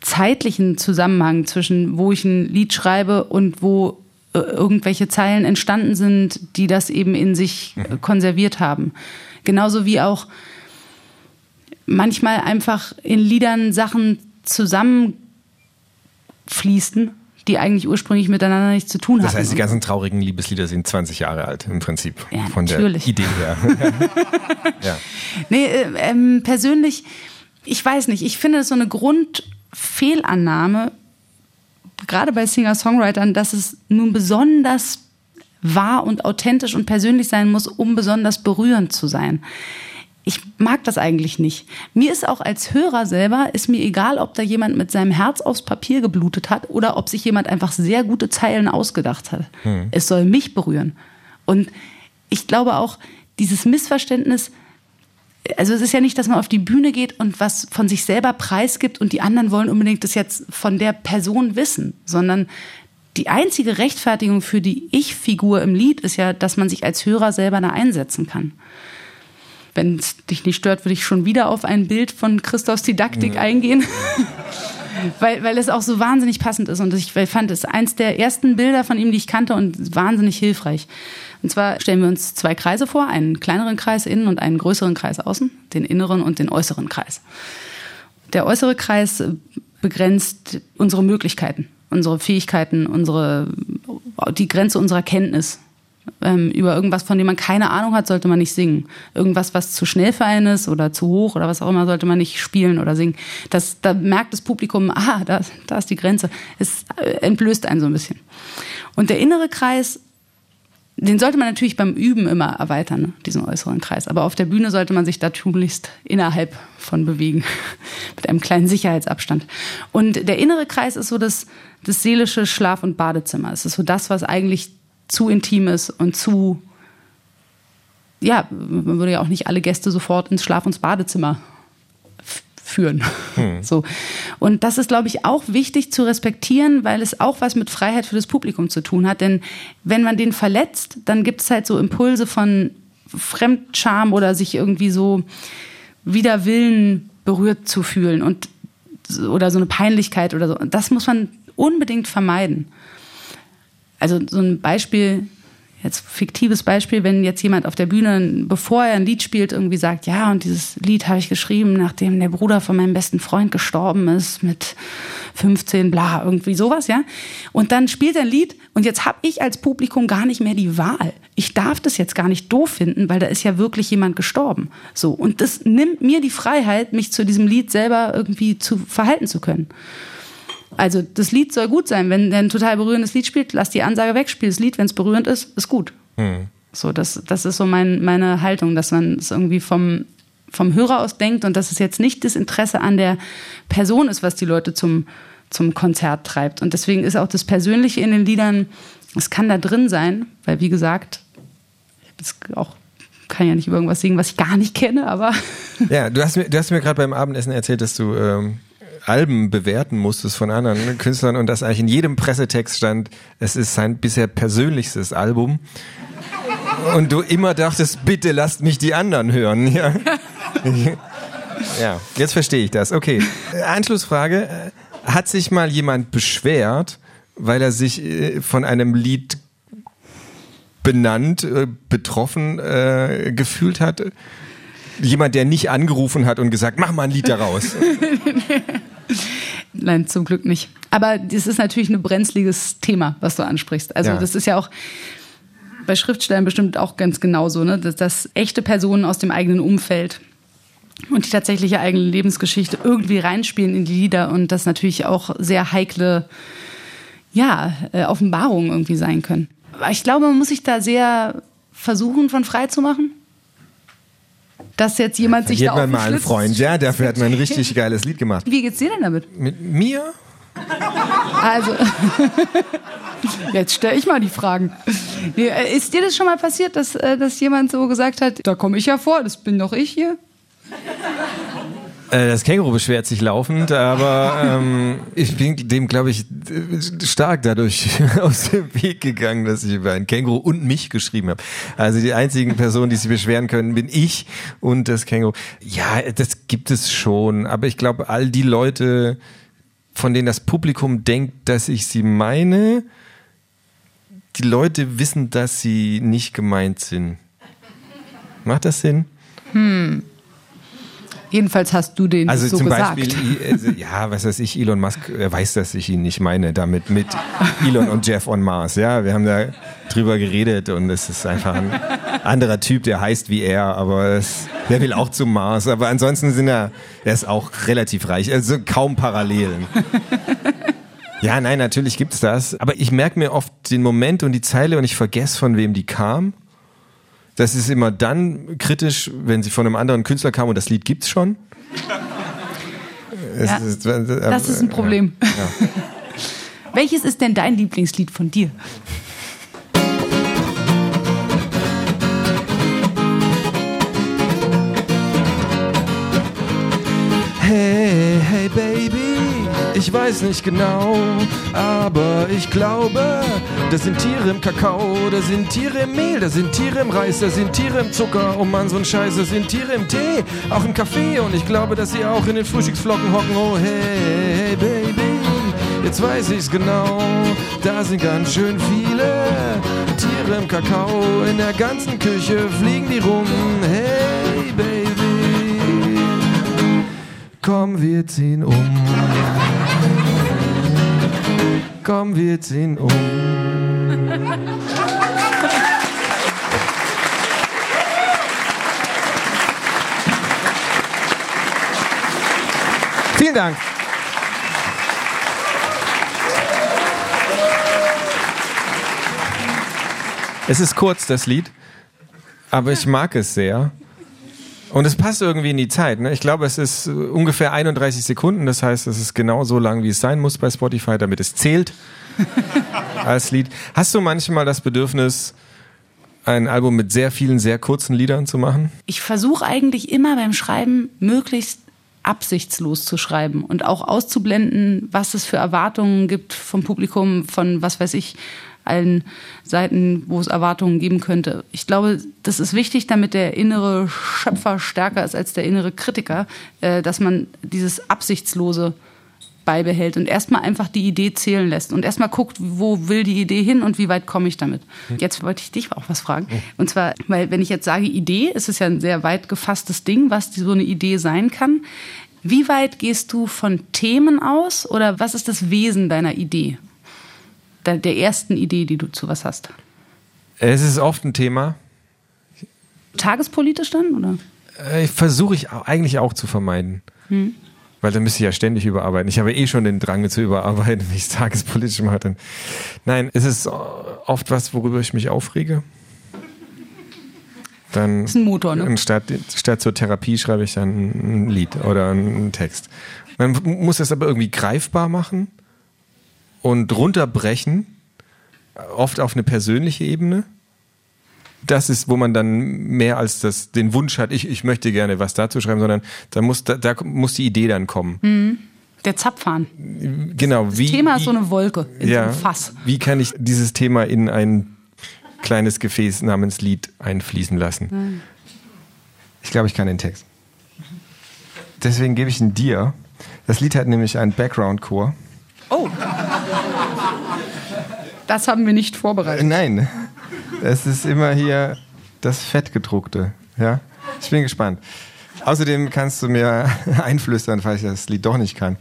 zeitlichen Zusammenhang zwischen, wo ich ein Lied schreibe und wo irgendwelche Zeilen entstanden sind, die das eben in sich äh, konserviert haben. Genauso wie auch manchmal einfach in Liedern Sachen zusammenfließen, die eigentlich ursprünglich miteinander nichts zu tun Das hatten. heißt, die ganzen traurigen Liebeslieder sind 20 Jahre alt im Prinzip. Ja, von natürlich. der Idee her. ja. Nee, äh, ähm, persönlich, ich weiß nicht, ich finde es so eine Grundfehlannahme, gerade bei Singer-Songwritern, dass es nun besonders wahr und authentisch und persönlich sein muss, um besonders berührend zu sein. Ich mag das eigentlich nicht. Mir ist auch als Hörer selber, ist mir egal, ob da jemand mit seinem Herz aufs Papier geblutet hat oder ob sich jemand einfach sehr gute Zeilen ausgedacht hat. Es soll mich berühren. Und ich glaube auch, dieses Missverständnis, also es ist ja nicht, dass man auf die Bühne geht und was von sich selber preisgibt und die anderen wollen unbedingt das jetzt von der Person wissen, sondern die einzige Rechtfertigung für die Ich-Figur im Lied ist ja, dass man sich als Hörer selber da einsetzen kann. Wenn es dich nicht stört, würde ich schon wieder auf ein Bild von Christophs Didaktik eingehen. weil, weil es auch so wahnsinnig passend ist. Und ich fand es eins der ersten Bilder von ihm, die ich kannte und wahnsinnig hilfreich. Und zwar stellen wir uns zwei Kreise vor, einen kleineren Kreis innen und einen größeren Kreis außen, den inneren und den äußeren Kreis. Der äußere Kreis begrenzt unsere Möglichkeiten, unsere Fähigkeiten, unsere, die Grenze unserer Kenntnis. Ähm, über irgendwas, von dem man keine Ahnung hat, sollte man nicht singen. Irgendwas, was zu schnell für einen ist oder zu hoch oder was auch immer, sollte man nicht spielen oder singen. Das, da merkt das Publikum, ah, da, da ist die Grenze. Es äh, entblößt einen so ein bisschen. Und der innere Kreis, den sollte man natürlich beim Üben immer erweitern, diesen äußeren Kreis. Aber auf der Bühne sollte man sich da tunlichst innerhalb von bewegen, mit einem kleinen Sicherheitsabstand. Und der innere Kreis ist so das, das seelische Schlaf- und Badezimmer. Es ist so das, was eigentlich zu intim ist und zu, ja, man würde ja auch nicht alle Gäste sofort ins Schlaf- und Badezimmer führen. Hm. So. Und das ist, glaube ich, auch wichtig zu respektieren, weil es auch was mit Freiheit für das Publikum zu tun hat. Denn wenn man den verletzt, dann gibt es halt so Impulse von Fremdscham oder sich irgendwie so wider Willen berührt zu fühlen und oder so eine Peinlichkeit oder so. Das muss man unbedingt vermeiden. Also so ein Beispiel, jetzt fiktives Beispiel, wenn jetzt jemand auf der Bühne, bevor er ein Lied spielt, irgendwie sagt, ja, und dieses Lied habe ich geschrieben, nachdem der Bruder von meinem besten Freund gestorben ist, mit 15, bla, irgendwie sowas, ja. Und dann spielt er ein Lied und jetzt habe ich als Publikum gar nicht mehr die Wahl. Ich darf das jetzt gar nicht doof finden, weil da ist ja wirklich jemand gestorben. So. Und das nimmt mir die Freiheit, mich zu diesem Lied selber irgendwie zu verhalten zu können. Also das Lied soll gut sein. Wenn der ein total berührendes Lied spielt, lass die Ansage weg, spiel das Lied. Wenn es berührend ist, ist gut. Hm. So, das, das ist so mein, meine Haltung, dass man es irgendwie vom, vom Hörer aus denkt und dass es jetzt nicht das Interesse an der Person ist, was die Leute zum, zum Konzert treibt. Und deswegen ist auch das Persönliche in den Liedern, es kann da drin sein, weil wie gesagt, ich auch kann ja nicht über irgendwas singen, was ich gar nicht kenne, aber. Ja, du hast mir, du hast mir gerade beim Abendessen erzählt, dass du ähm, Alben bewerten musstest von anderen Künstlern und dass eigentlich in jedem Pressetext stand, es ist sein bisher persönlichstes Album. Und du immer dachtest, bitte lasst mich die anderen hören. Ja, ja jetzt verstehe ich das. Okay. Anschlussfrage. Hat sich mal jemand beschwert, weil er sich äh, von einem Lied benannt, äh, betroffen äh, gefühlt hat? Jemand, der nicht angerufen hat und gesagt, mach mal ein Lied daraus. Nein, zum Glück nicht. Aber das ist natürlich ein brenzliges Thema, was du ansprichst. Also ja. das ist ja auch bei Schriftstellern bestimmt auch ganz genauso, ne? dass, dass echte Personen aus dem eigenen Umfeld und die tatsächliche eigene Lebensgeschichte irgendwie reinspielen in die Lieder und das natürlich auch sehr heikle ja, äh, Offenbarungen irgendwie sein können. Aber ich glaube, man muss sich da sehr versuchen, von frei zu machen dass jetzt jemand sich da man mal einen Freund, ja, dafür hat man ein richtig geiles Lied gemacht. Wie geht's dir denn damit? Mit mir? Also, jetzt stelle ich mal die Fragen. Äh, ist dir das schon mal passiert, dass, äh, dass jemand so gesagt hat, da komme ich ja vor, das bin doch ich hier? Äh, das Känguru beschwert sich laufend, aber ähm, ich bin dem, glaube ich, stark dadurch aus dem Weg gegangen, dass ich über ein Känguru und mich geschrieben habe. Also die einzigen Personen, die sich beschweren können, bin ich und das Känguru. Ja, das gibt es schon, aber ich glaube, all die Leute, von denen das Publikum denkt, dass ich sie meine, die Leute wissen, dass sie nicht gemeint sind. Macht das Sinn? Hm. Jedenfalls hast du den also so zum gesagt. Beispiel, also, ja, was weiß ich, Elon Musk er weiß, dass ich ihn nicht meine, damit mit Elon und Jeff on Mars. Ja, wir haben da drüber geredet und es ist einfach ein anderer Typ, der heißt wie er, aber es, der will auch zum Mars. Aber ansonsten sind er, er ist auch relativ reich, also kaum Parallelen. Ja, nein, natürlich gibt's das. Aber ich merke mir oft den Moment und die Zeile und ich vergesse, von wem die kam. Das ist immer dann kritisch, wenn sie von einem anderen Künstler kam und das Lied gibt's schon. Ja, ist, äh, das ist ein Problem. Ja, ja. Welches ist denn dein Lieblingslied von dir? Hey, hey Baby ich weiß nicht genau, aber ich glaube, da sind Tiere im Kakao, da sind Tiere im Mehl, da sind Tiere im Reis, da sind Tiere im Zucker. Oh Mann, so ein Scheiß, da sind Tiere im Tee, auch im Kaffee. Und ich glaube, dass sie auch in den Frühstücksflocken hocken. Oh hey, hey Baby, jetzt weiß ich's genau. Da sind ganz schön viele Tiere im Kakao. In der ganzen Küche fliegen die rum. Hey Baby, komm, wir ziehen um komm, wir ziehen um. Vielen Dank. Es ist kurz, das Lied, aber ich mag es sehr. Und es passt irgendwie in die Zeit. Ne? Ich glaube, es ist ungefähr 31 Sekunden. Das heißt, es ist genau so lang, wie es sein muss bei Spotify, damit es zählt als Lied. Hast du manchmal das Bedürfnis, ein Album mit sehr vielen, sehr kurzen Liedern zu machen? Ich versuche eigentlich immer beim Schreiben möglichst absichtslos zu schreiben und auch auszublenden, was es für Erwartungen gibt vom Publikum, von was weiß ich, allen Seiten, wo es Erwartungen geben könnte. Ich glaube, das ist wichtig, damit der innere Schöpfer stärker ist als der innere Kritiker, äh, dass man dieses Absichtslose beibehält und erstmal einfach die Idee zählen lässt und erstmal guckt, wo will die Idee hin und wie weit komme ich damit. Jetzt wollte ich dich auch was fragen. Und zwar, weil wenn ich jetzt sage Idee, ist es ja ein sehr weit gefasstes Ding, was so eine Idee sein kann. Wie weit gehst du von Themen aus oder was ist das Wesen deiner Idee? Der, ersten Idee, die du zu was hast? Es ist oft ein Thema. Tagespolitisch dann, oder? Äh, Versuche ich eigentlich auch zu vermeiden. Hm. Weil dann müsste ich ja ständig überarbeiten. Ich habe eh schon den Drang zu überarbeiten, wenn ich es tagespolitisch mache. Nein, es ist oft was, worüber ich mich aufrege. Dann das ist ein Motor, ne? Statt, statt zur Therapie schreibe ich dann ein Lied oder einen Text. Man muss das aber irgendwie greifbar machen und runterbrechen, oft auf eine persönliche Ebene das ist, wo man dann mehr als das, den Wunsch hat, ich, ich möchte gerne was dazu schreiben, sondern da muss, da, da muss die Idee dann kommen. Mhm. Der Zapfhahn. Genau. Das wie, Thema ist so eine Wolke in ja, so einem Fass. Wie kann ich dieses Thema in ein kleines Gefäß namens Lied einfließen lassen? Mhm. Ich glaube, ich kann den Text. Deswegen gebe ich ihn dir. Das Lied hat nämlich einen Background-Chor. Oh. Das haben wir nicht vorbereitet. Nein. Es ist immer hier das Fettgedruckte. Ja? Ich bin gespannt. Außerdem kannst du mir einflüstern, falls ich das Lied doch nicht kann.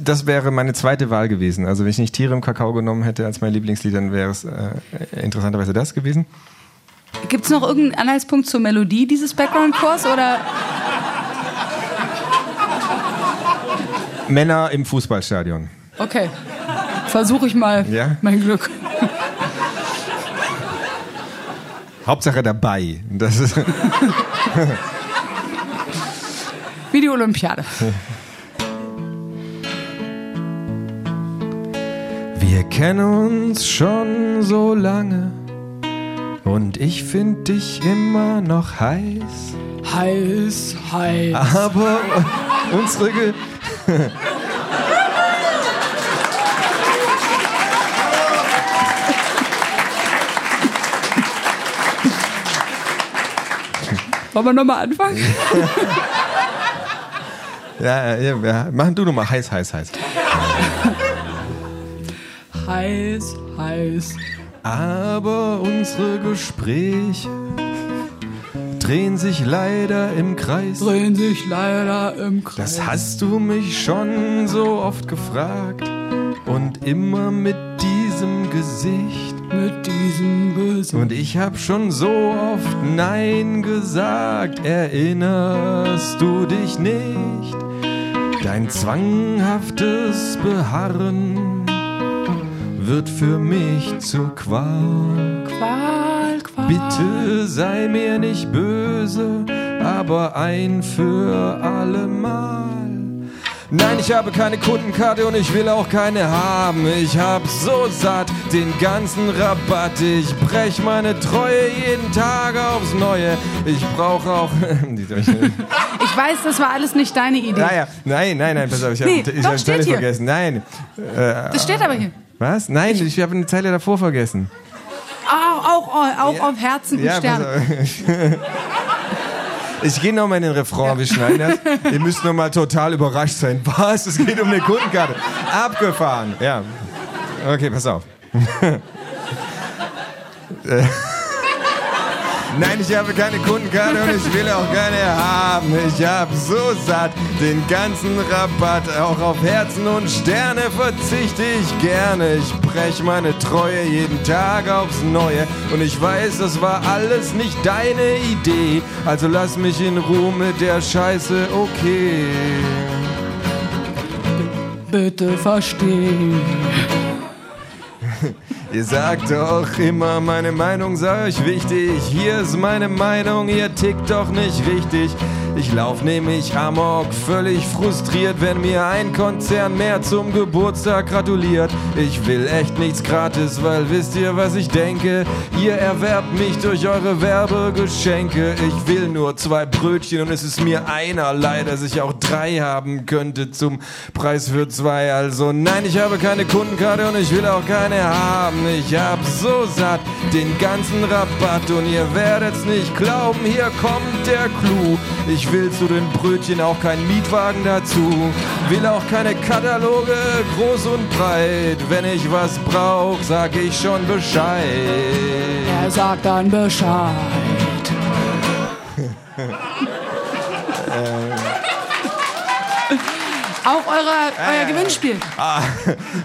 Das wäre meine zweite Wahl gewesen. Also wenn ich nicht Tiere im Kakao genommen hätte als mein Lieblingslied, dann wäre es äh, interessanterweise das gewesen. Gibt es noch irgendeinen Anhaltspunkt zur Melodie dieses Background-Chors oder? Männer im Fußballstadion. Okay. Versuche ich mal ja? mein Glück. Hauptsache dabei. Das ist Wie die Olympiade. Wir kennen uns schon so lange und ich finde dich immer noch heiß. Heiß, heiß. Aber unsere Wollen wir nochmal anfangen? ja, ja, ja, machen du nochmal heiß, heiß, heiß. heiß, heiß. Aber unsere Gespräche drehen sich leider im Kreis. Drehen sich leider im Kreis. Das hast du mich schon so oft gefragt und immer mit diesem Gesicht mit diesem Gesicht. Und ich hab schon so oft Nein gesagt, erinnerst du dich nicht? Dein zwanghaftes Beharren wird für mich zur Qual. Qual, Qual. Bitte sei mir nicht böse, aber ein für allemal. Nein, ich habe keine Kundenkarte und ich will auch keine haben. Ich hab so satt den ganzen Rabatt. Ich brech meine Treue jeden Tag aufs Neue. Ich brauche auch. ich weiß, das war alles nicht deine Idee. Naja, nein, nein, nein, pass auf, ich habe nee, hab Zeile vergessen. Nein. Äh, das steht aber hier. Was? Nein, ich, ich habe eine Zeile davor vergessen. Auch, auch, auch ja. auf Herzen und ja, Sternen. Ich gehe nochmal in den Refrain, wir schneiden das. Ihr müsst nochmal total überrascht sein. Was? Es geht um eine Kundenkarte. Abgefahren. Ja. Okay, pass auf. Nein, ich habe keine Kundenkarte und ich will auch keine haben. Ich hab so satt den ganzen Rabatt. Auch auf Herzen und Sterne verzichte ich gerne. Ich brech meine Treue jeden Tag aufs Neue. Und ich weiß, das war alles nicht deine Idee. Also lass mich in Ruhe mit der Scheiße, okay. Bitte versteh. Ihr sagt doch immer, meine Meinung sei euch wichtig. Hier ist meine Meinung, ihr tickt doch nicht richtig. Ich lauf nämlich amok, völlig frustriert, wenn mir ein Konzern mehr zum Geburtstag gratuliert. Ich will echt nichts gratis, weil wisst ihr, was ich denke? Ihr erwerbt mich durch eure Werbegeschenke. Ich will nur zwei Brötchen und es ist mir einerlei, dass ich auch drei haben könnte zum Preis für zwei. Also nein, ich habe keine Kundenkarte und ich will auch keine haben. Ich hab so satt den ganzen Rabatt und ihr werdet's nicht glauben, hier kommt der Clou. Ich will zu den Brötchen auch keinen Mietwagen dazu, will auch keine Kataloge groß und breit. Wenn ich was brauch, sag ich schon Bescheid. Er sagt dann Bescheid. Auch eure, euer Äh. Gewinnspiel. Ah,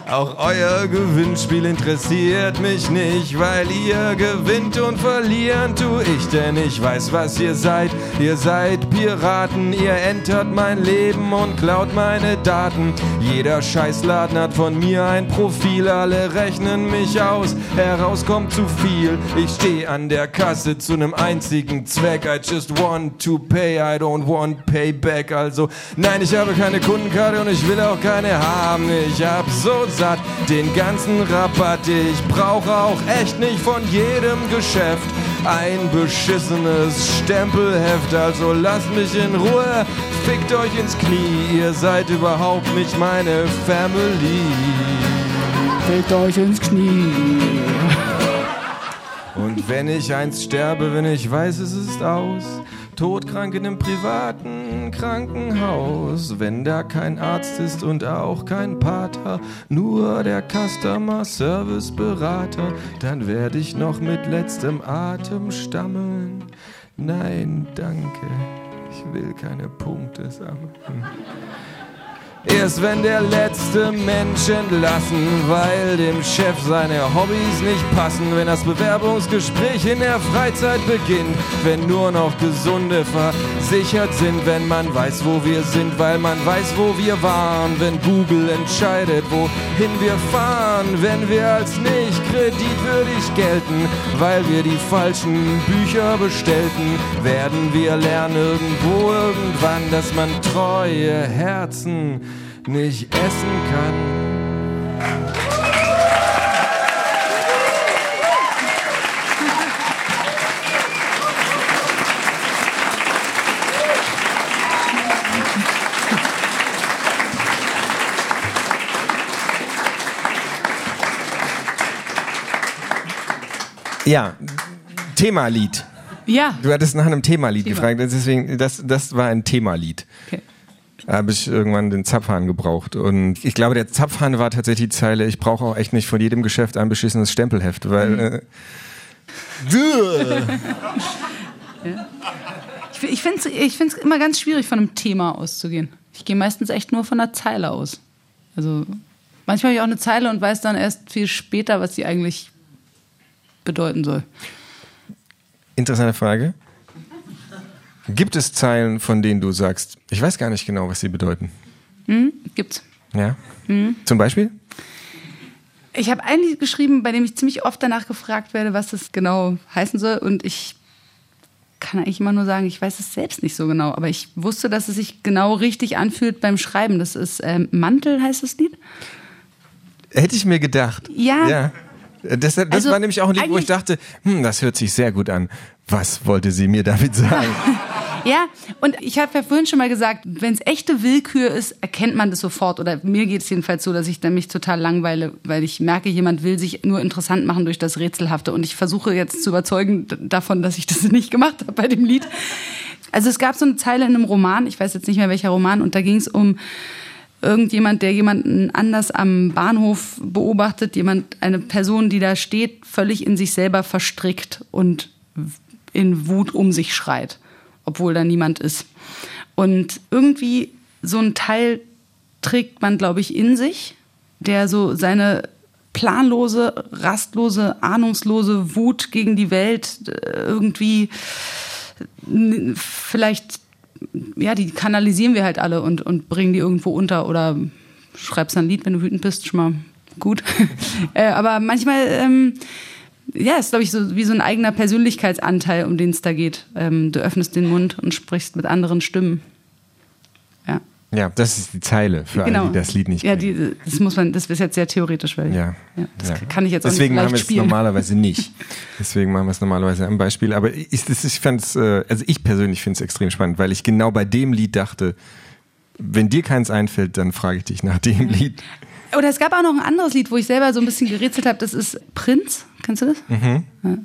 auch euer Gewinnspiel interessiert mich nicht, weil ihr gewinnt und verlieren tu ich, denn ich weiß, was ihr seid. Ihr seid Piraten, ihr entert mein Leben und klaut meine Daten. Jeder Scheißladen hat von mir ein Profil, alle rechnen mich aus, heraus kommt zu viel. Ich steh an der Kasse zu nem einzigen Zweck. I just want to pay, I don't want payback. Also, nein, ich habe keine Kundenkarte und ich will auch keine haben. Ich hab so satt den ganzen Rabatt. Ich brauche auch echt nicht von jedem Geschäft ein beschissenes Stempelheft. Also lasst mich in Ruhe, fickt euch ins Knie. Ihr seid überhaupt nicht meine Family. Fickt euch ins Knie. Und wenn ich einst sterbe, wenn ich weiß, es ist aus, todkrank in einem privaten Krankenhaus, wenn da kein Arzt ist und auch kein Pater, nur der Customer Service Berater, dann werde ich noch mit letztem Atem stammeln. Nein, danke, ich will keine Punkte sammeln. Erst wenn der letzte Mensch entlassen, weil dem Chef seine Hobbys nicht passen, wenn das Bewerbungsgespräch in der Freizeit beginnt, wenn nur noch Gesunde versichert sind, wenn man weiß, wo wir sind, weil man weiß, wo wir waren, wenn Google entscheidet, wohin wir fahren, wenn wir als nicht kreditwürdig gelten, weil wir die falschen Bücher bestellten, werden wir lernen irgendwo irgendwann, dass man treue Herzen nicht essen kann. Ja, Themalied. Ja. Du hattest nach einem Themalied Thema. gefragt, deswegen, das, das war ein Themalied. Okay. Da habe ich irgendwann den Zapfhahn gebraucht. Und ich glaube, der Zapfhahn war tatsächlich die Zeile, ich brauche auch echt nicht von jedem Geschäft ein beschissenes Stempelheft, weil... Äh, Ich, ich finde es ich find's immer ganz schwierig, von einem Thema auszugehen. Ich gehe meistens echt nur von einer Zeile aus. Also manchmal habe ich auch eine Zeile und weiß dann erst viel später, was sie eigentlich bedeuten soll. interessante Frage. Gibt es Zeilen, von denen du sagst, ich weiß gar nicht genau, was sie bedeuten? Hm? Gibt's. Ja? Mhm. Zum Beispiel? Ich habe ein Lied geschrieben, bei dem ich ziemlich oft danach gefragt werde, was es genau heißen soll. Und ich kann eigentlich immer nur sagen, ich weiß es selbst nicht so genau. Aber ich wusste, dass es sich genau richtig anfühlt beim Schreiben. Das ist ähm, Mantel, heißt das Lied. Hätte ich mir gedacht. Ja. ja. Das, das Also, war nämlich auch ein Lied, wo ich dachte, hm, das hört sich sehr gut an. Was wollte sie mir damit sagen? Ja, und ich habe ja vorhin schon mal gesagt, wenn es echte Willkür ist, erkennt man das sofort. Oder mir geht es jedenfalls so, dass ich dann mich total langweile, weil ich merke, jemand will sich nur interessant machen durch das Rätselhafte. Und ich versuche jetzt zu überzeugen davon, dass ich das nicht gemacht habe bei dem Lied. Also es gab so eine Zeile in einem Roman, ich weiß jetzt nicht mehr welcher Roman, und da ging es um irgendjemand, der jemanden anders am Bahnhof beobachtet, jemand, eine Person, die da steht, völlig in sich selber verstrickt und in Wut um sich schreit, obwohl da niemand ist. Und irgendwie so ein Teil trägt man, glaube ich, in sich, der so seine planlose, rastlose, ahnungslose Wut gegen die Welt äh, irgendwie vielleicht, ja, die kanalisieren wir halt alle und, und bringen die irgendwo unter oder schreibst ein Lied, wenn du wütend bist, schon mal gut. äh, aber manchmal ähm, ja, ist, glaube ich, so wie so ein eigener Persönlichkeitsanteil, um den es da geht. Ähm, du öffnest den Mund und sprichst mit anderen Stimmen. Ja. Ja, das ist die Zeile für genau. alle, die das Lied nicht kennen. Ja, die, das muss man, das ist jetzt sehr theoretisch, weil ja. ja das ja. kann ich jetzt Deswegen auch nicht machen wir es normalerweise nicht. Deswegen machen wir es normalerweise am Beispiel. Aber ich, ich fand es, äh, also ich persönlich finde es extrem spannend, weil ich genau bei dem Lied dachte, wenn dir keins einfällt, dann frage ich dich nach dem Lied. Oder es gab auch noch ein anderes Lied, wo ich selber so ein bisschen gerätselt habe. Das ist Prinz. Kennst du das? Mhm. Ja.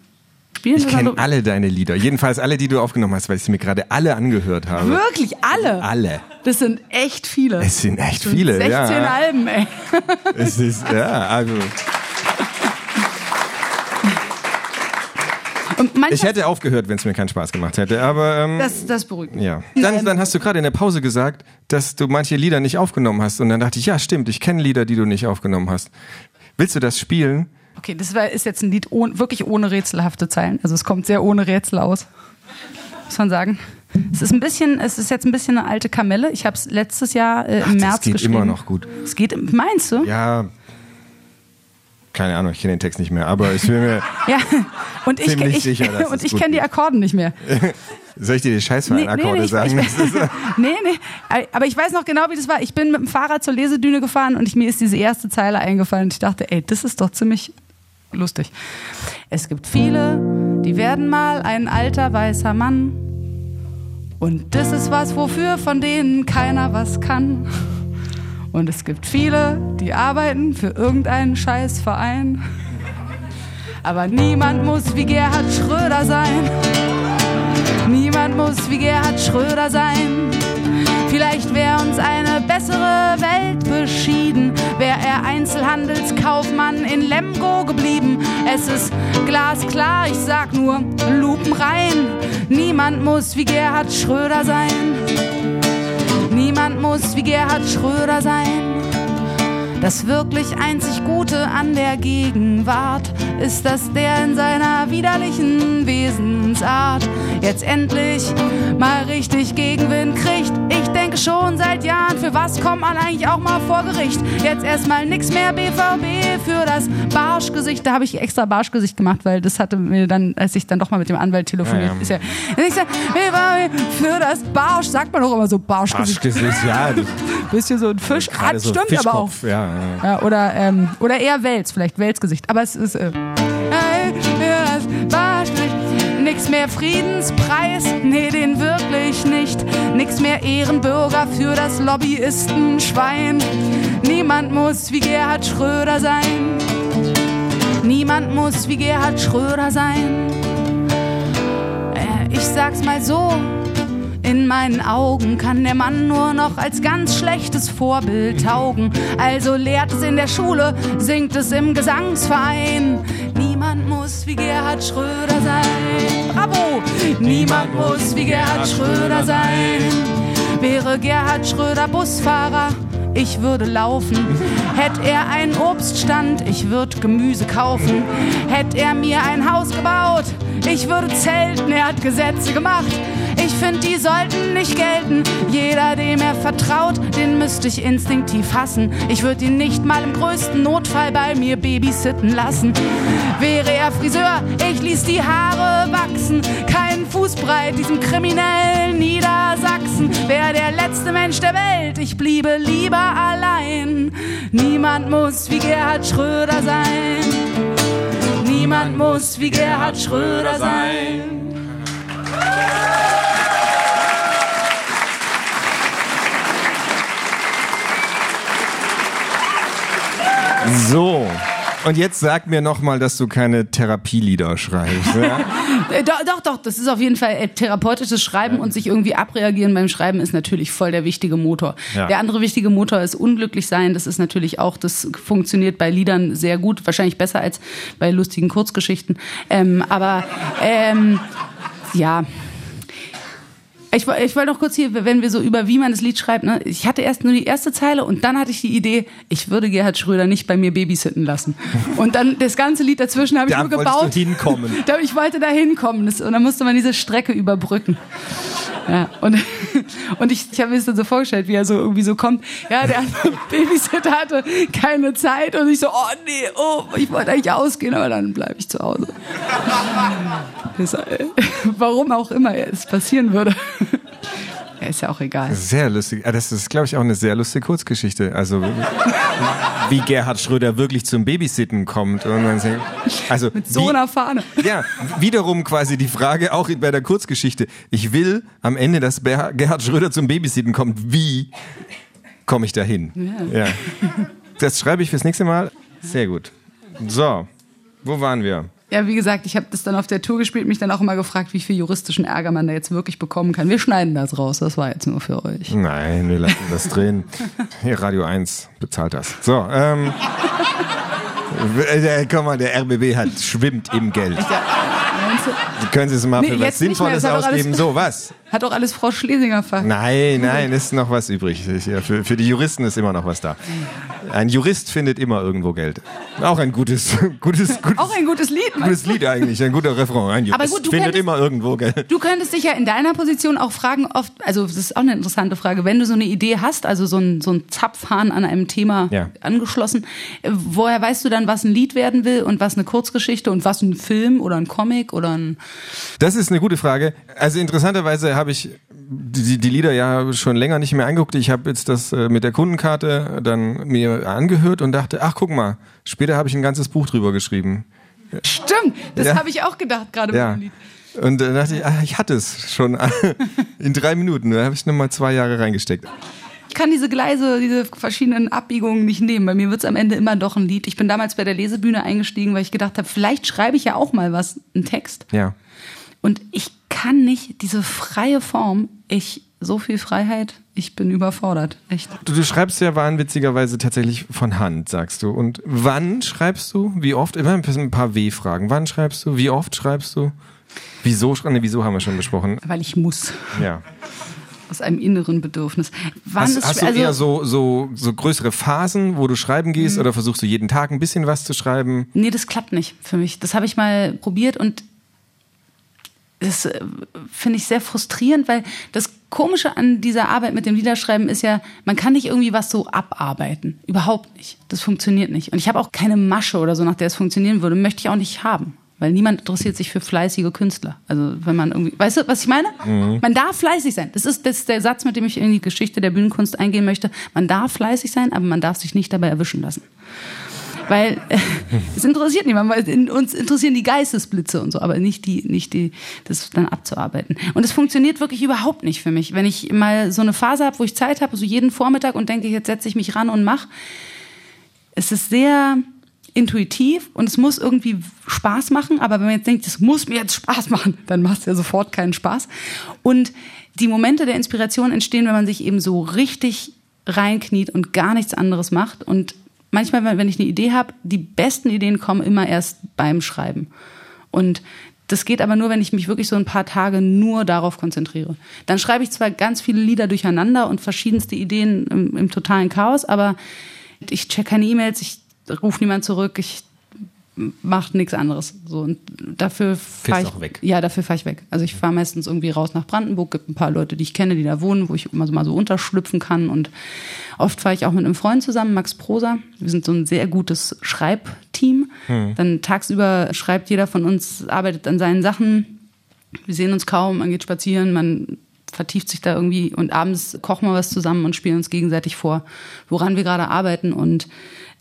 Spielen ich kenne alle deine Lieder. Jedenfalls alle, die du aufgenommen hast, weil ich sie mir gerade alle angehört habe. Wirklich alle? Alle. Das sind echt viele. Es sind echt das viele, 16 ja. 16 Alben, ey. Es ist, ja, also. Ich hätte aufgehört, wenn es mir keinen Spaß gemacht hätte, aber. Ähm, das, das beruhigt mich. Ja. Dann, dann hast du gerade in der Pause gesagt, dass du manche Lieder nicht aufgenommen hast. Und dann dachte ich, ja, stimmt, ich kenne Lieder, die du nicht aufgenommen hast. Willst du das spielen? Okay, das war, ist jetzt ein Lied ohne, wirklich ohne rätselhafte Zeilen. Also es kommt sehr ohne Rätsel aus. Muss man sagen. Es ist ein bisschen, es ist jetzt ein bisschen eine alte Kamelle. Ich habe es letztes Jahr äh, im Ach, März geschrieben. Es geht immer noch gut. Es geht, meinst du? Ja, keine Ahnung, ich kenne den Text nicht mehr, aber ich bin mir ja, und ich, ziemlich ich, sicher, dass Und ich kenne die Akkorden nicht mehr. Soll ich dir die Scheißverein-Akkorde nee, sagen? Ich, ich, nee, nee. Aber ich weiß noch genau, wie das war. Ich bin mit dem Fahrrad zur Lesedüne gefahren und ich, mir ist diese erste Zeile eingefallen. Und ich dachte, ey, das ist doch ziemlich lustig. Es gibt viele, die werden mal ein alter weißer Mann. Und das ist was, wofür von denen keiner was kann. Und es gibt viele, die arbeiten für irgendeinen Scheißverein. Aber niemand muss wie Gerhard Schröder sein. Niemand muss wie Gerhard Schröder sein. Vielleicht wäre uns eine bessere Welt beschieden, wäre er Einzelhandelskaufmann in Lemgo geblieben. Es ist glasklar, ich sag nur Lupen rein. Niemand muss wie Gerhard Schröder sein. Niemand muss wie Gerhard Schröder sein. Das wirklich einzig Gute an der Gegenwart ist, dass der in seiner widerlichen Wesensart jetzt endlich mal richtig Gegenwind kriegt. Ich denke schon seit Jahren, für was kommt man eigentlich auch mal vor Gericht? Jetzt erstmal nix mehr BVB für das Barschgesicht. Da habe ich extra Barschgesicht gemacht, weil das hatte mir dann, als ich dann doch mal mit dem Anwalt telefoniert, ja, ja. ist ja, ich sag, BVB für das Barsch, sagt man doch immer so Barschgesicht. Barschgesicht, ja. Bisschen so ein Fisch, hat, so stimmt aber auch. Ja, ja, oder, ähm, oder eher Wels, vielleicht Welsgesicht. Aber es ist. Äh, Nix mehr Friedenspreis, nee, den wirklich nicht. Nix mehr Ehrenbürger für das Lobbyistenschwein. Niemand muss wie Gerhard Schröder sein. Niemand muss wie Gerhard Schröder sein. Äh, ich sag's mal so, in meinen Augen kann der Mann nur noch als ganz schlechtes Vorbild taugen. Also lehrt es in der Schule, singt es im Gesangsverein. Niemand muss wie Gerhard Schröder sein. Bravo! Niemand muss wie Gerhard Schröder sein. Wäre Gerhard Schröder Busfahrer, ich würde laufen. Hätte er einen Obststand, ich würde Gemüse kaufen. Hätte er mir ein Haus gebaut, ich würde zelten. Er hat Gesetze gemacht, ich finde, die sollten nicht gelten. Jeder, dem er vertraut, den müsste ich instinktiv hassen. Ich würde ihn nicht mal im größten Notfall bei mir babysitten lassen. Wäre er Friseur, ich ließ die Haare wachsen. Keinen Fußbreit, diesem kriminellen Niedersachsen. Wäre der letzte Mensch der Welt, ich bliebe lieber allein. Niemand muss wie Gerhard Schröder sein. Niemand muss wie Gerhard Schröder sein. So. Und jetzt sag mir nochmal, dass du keine Therapielieder schreibst. Ja? Äh, doch, doch, doch, das ist auf jeden Fall äh, therapeutisches Schreiben und sich irgendwie abreagieren beim Schreiben ist natürlich voll der wichtige Motor. Ja. Der andere wichtige Motor ist unglücklich sein. Das ist natürlich auch, das funktioniert bei Liedern sehr gut, wahrscheinlich besser als bei lustigen Kurzgeschichten. Ähm, aber ähm, ja, ich, ich wollte noch kurz hier, wenn wir so über wie man das Lied schreibt, ne? ich hatte erst nur die erste Zeile und dann hatte ich die Idee, ich würde Gerhard Schröder nicht bei mir babysitten lassen. Und dann das ganze Lied dazwischen habe ich nur gebaut. Du hinkommen. ich wollte da hinkommen und dann musste man diese Strecke überbrücken. Ja, und, und ich, ich habe mir das dann so vorgestellt, wie er so irgendwie so kommt. Ja, der Babysitter hatte keine Zeit und ich so, oh nee, oh, ich wollte eigentlich ausgehen, aber dann bleibe ich zu Hause. Das, äh, warum auch immer es passieren würde. Ja, ist ja auch egal. Sehr lustig. Ah, das ist, glaube ich, auch eine sehr lustige Kurzgeschichte. Also, wie Gerhard Schröder wirklich zum Babysitten kommt. Und man sagt, also, Mit so wie, einer Fahne. Ja, wiederum quasi die Frage, auch bei der Kurzgeschichte. Ich will am Ende, dass Gerhard Schröder zum Babysitten kommt. Wie komme ich dahin? Ja. ja. Das schreibe ich fürs nächste Mal. Sehr gut. So, wo waren wir? Ja, wie gesagt, ich habe das dann auf der Tour gespielt, mich dann auch immer gefragt, wie viel juristischen Ärger man da jetzt wirklich bekommen kann. Wir schneiden das raus, das war jetzt nur für euch. Nein, wir lassen das drehen. Hier, Radio 1 bezahlt das. So, ähm. Äh, komm mal, der RBB hat, schwimmt im Geld. Sie können Sie es mal nee, für was Sinnvolles ausgeben. So, was? Hat auch alles Frau Schlesinger verraten. Nein, nein, ist noch was übrig. Für, für die Juristen ist immer noch was da. Ein Jurist findet immer irgendwo Geld. Auch ein gutes, gutes, gutes Auch ein gutes Lied. Gutes Lied eigentlich, ein guter Refrain. Ein Jurist Aber gut, findet könntest, immer irgendwo Geld. Du könntest dich ja in deiner Position auch fragen, oft, also das ist auch eine interessante Frage, wenn du so eine Idee hast, also so ein, so ein Zapfhahn an einem Thema ja. angeschlossen, woher weißt du dann, was ein Lied werden will und was eine Kurzgeschichte und was ein Film oder ein Comic oder ein... Das ist eine gute Frage. Also interessanterweise habe ich die, die Lieder ja schon länger nicht mehr angeguckt. Ich habe jetzt das äh, mit der Kundenkarte dann mir angehört und dachte, ach guck mal, später habe ich ein ganzes Buch drüber geschrieben. Stimmt, das ja. habe ich auch gedacht gerade ja. mit dem Lied. Und dann dachte ich, ach, ich hatte es schon in drei Minuten. Da habe ich nochmal zwei Jahre reingesteckt. Ich kann diese Gleise, diese verschiedenen Abbiegungen nicht nehmen. Bei mir wird es am Ende immer doch ein Lied. Ich bin damals bei der Lesebühne eingestiegen, weil ich gedacht habe, vielleicht schreibe ich ja auch mal was, einen Text. Ja. Und ich kann nicht diese freie Form, ich so viel Freiheit, ich bin überfordert, echt. Du, du, schreibst ja wahnwitzigerweise tatsächlich von Hand, sagst du. Und wann schreibst du? Wie oft? Immer ein paar W-Fragen. Wann schreibst du? Wie oft schreibst du? Wieso? Ne, wieso haben wir schon besprochen? Weil ich muss. Ja. Aus einem inneren Bedürfnis. Wann hast, hast du also, eher so, so, so größere Phasen, wo du schreiben gehst, mhm. oder versuchst du jeden Tag ein bisschen was zu schreiben? Nee, das klappt nicht für mich. Das habe ich mal probiert und das äh, finde ich sehr frustrierend, weil das Komische an dieser Arbeit mit dem Liederschreiben ist ja, man kann nicht irgendwie was so abarbeiten. Überhaupt nicht. Das funktioniert nicht. Und ich habe auch keine Masche oder so, nach der es funktionieren würde. Möchte ich auch nicht haben. Weil niemand interessiert sich für fleißige Künstler. Also wenn man irgendwie, weißt du, was ich meine? Mhm. Man darf fleißig sein. Das ist, das ist der Satz, mit dem ich in die Geschichte der Bühnenkunst eingehen möchte. Man darf fleißig sein, aber man darf sich nicht dabei erwischen lassen weil es interessiert niemand, weil in, uns interessieren die Geistesblitze und so, aber nicht die, nicht die, das dann abzuarbeiten. Und es funktioniert wirklich überhaupt nicht für mich. Wenn ich mal so eine Phase habe, wo ich Zeit habe, so jeden Vormittag und denke, jetzt setze ich mich ran und mach, es ist sehr intuitiv und es muss irgendwie Spaß machen, aber wenn man jetzt denkt, es muss mir jetzt Spaß machen, dann macht es ja sofort keinen Spaß. Und die Momente der Inspiration entstehen, wenn man sich eben so richtig reinkniet und gar nichts anderes macht und manchmal, wenn ich eine Idee habe, die besten Ideen kommen immer erst beim Schreiben. Und das geht aber nur, wenn ich mich wirklich so ein paar Tage nur darauf konzentriere. Dann schreibe ich zwar ganz viele Lieder durcheinander und verschiedenste Ideen im, im totalen Chaos, aber ich check keine E-Mails, ich rufe niemand zurück, ich macht nichts anderes. So und dafür fahre ich auch weg. Ja, dafür fahre ich weg. Also ich fahre meistens irgendwie raus nach Brandenburg. Gibt ein paar Leute, die ich kenne, die da wohnen, wo ich immer so mal so unterschlüpfen kann. Und oft fahre ich auch mit einem Freund zusammen, Max Prosa. Wir sind so ein sehr gutes Schreibteam. Hm. Dann tagsüber schreibt jeder von uns, arbeitet an seinen Sachen. Wir sehen uns kaum, man geht spazieren, man vertieft sich da irgendwie und abends kochen wir was zusammen und spielen uns gegenseitig vor, woran wir gerade arbeiten und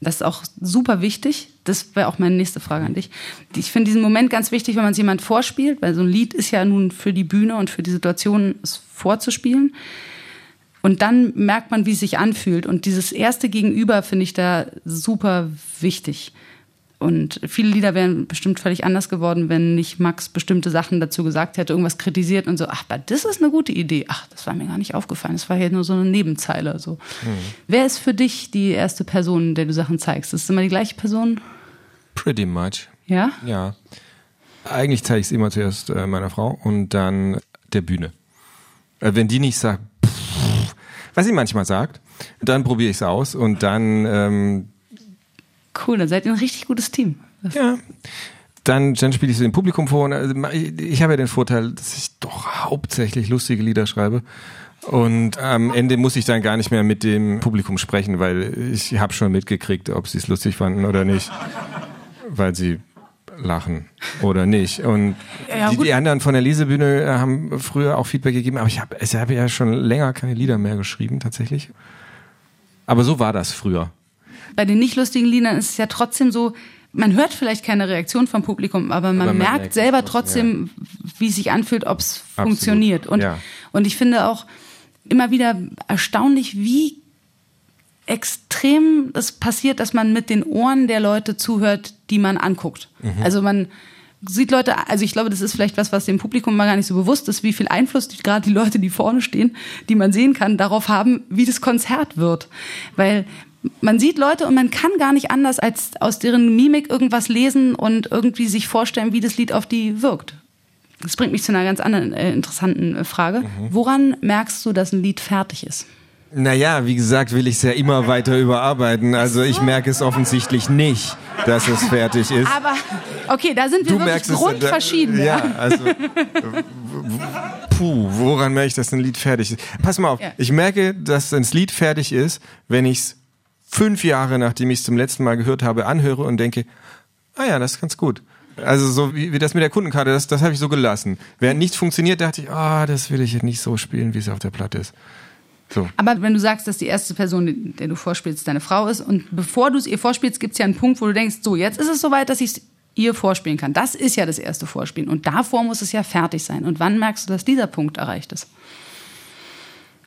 das ist auch super wichtig. Das wäre auch meine nächste Frage an dich. Ich finde diesen Moment ganz wichtig, wenn man es jemand vorspielt, weil so ein Lied ist ja nun für die Bühne und für die Situation, es vorzuspielen. Und dann merkt man, wie es sich anfühlt. Und dieses erste Gegenüber finde ich da super wichtig. Und viele Lieder wären bestimmt völlig anders geworden, wenn nicht Max bestimmte Sachen dazu gesagt hätte, irgendwas kritisiert und so, ach, aber das ist eine gute Idee. Ach, das war mir gar nicht aufgefallen. Das war hier nur so eine Nebenzeile. So. Mhm. Wer ist für dich die erste Person, der du Sachen zeigst? Ist es immer die gleiche Person? Pretty much. Ja? Ja. Eigentlich zeige ich es immer zuerst äh, meiner Frau und dann der Bühne. Äh, wenn die nicht sagt, pff, was sie manchmal sagt, dann probiere ich es aus und dann ähm, Cool, dann seid ihr ein richtig gutes Team. Ja. dann, dann spiele ich so dem Publikum vor. Und also ich habe ja den Vorteil, dass ich doch hauptsächlich lustige Lieder schreibe. Und am Ende muss ich dann gar nicht mehr mit dem Publikum sprechen, weil ich habe schon mitgekriegt, ob sie es lustig fanden oder nicht. Weil sie lachen oder nicht. Und ja, die, die, anderen von der Lesebühne äh, haben früher auch Feedback gegeben, aber ich habe ich hab ja schon länger keine Lieder mehr geschrieben, tatsächlich. Aber so war das früher. Bei den nicht lustigen Liedern ist es ja trotzdem so, man hört vielleicht keine Reaktion vom Publikum, aber man, aber man merkt, merkt, selber trotzdem, ja. wie es sich anfühlt, ob es funktioniert. Und, ja. und ich finde auch immer wieder erstaunlich, wie extrem es passiert, dass man mit den Ohren der Leute zuhört, die man anguckt. Mhm. Also man sieht Leute, also ich glaube, das ist vielleicht was, was dem Publikum mal gar nicht so bewusst ist, wie viel Einfluss die, gerade die Leute, die vorne stehen, die man sehen kann, darauf haben, wie das Konzert wird. Weil man sieht Leute und man kann gar nicht anders als aus deren Mimik irgendwas lesen und irgendwie sich vorstellen, wie das Lied auf die wirkt. Das bringt mich zu einer ganz anderen äh, interessanten äh, Frage. Mhm. Woran merkst du, dass ein Lied fertig ist? Naja, wie gesagt, will ich es ja immer weiter überarbeiten. Also ich merke es offensichtlich nicht, dass es fertig ist. Aber okay, da sind wir du wirklich grundverschieden. Ja, also puh, woran merke ich, dass ein Lied fertig ist? Pass mal auf, ja. ich merke, dass ein Lied fertig ist, wenn ich es fünf Jahre, nachdem ich es zum letzten Mal gehört habe, anhöre und denke, ah ja, das ist ganz gut. Also so wie, wie das mit der Kundenkarte, das, das habe ich so gelassen. Während nichts funktioniert, dachte ich, ah, oh, das will ich jetzt nicht so spielen, wie es auf der Platte ist. So. Aber wenn du sagst, dass die erste Person, der du vorspielst, deine Frau ist und bevor du es ihr vorspielst, gibt es ja einen Punkt, wo du denkst, so, jetzt ist es soweit, dass ich es ihr vorspielen kann. Das ist ja das erste Vorspielen und davor muss es ja fertig sein. Und wann merkst du, dass dieser Punkt erreicht ist?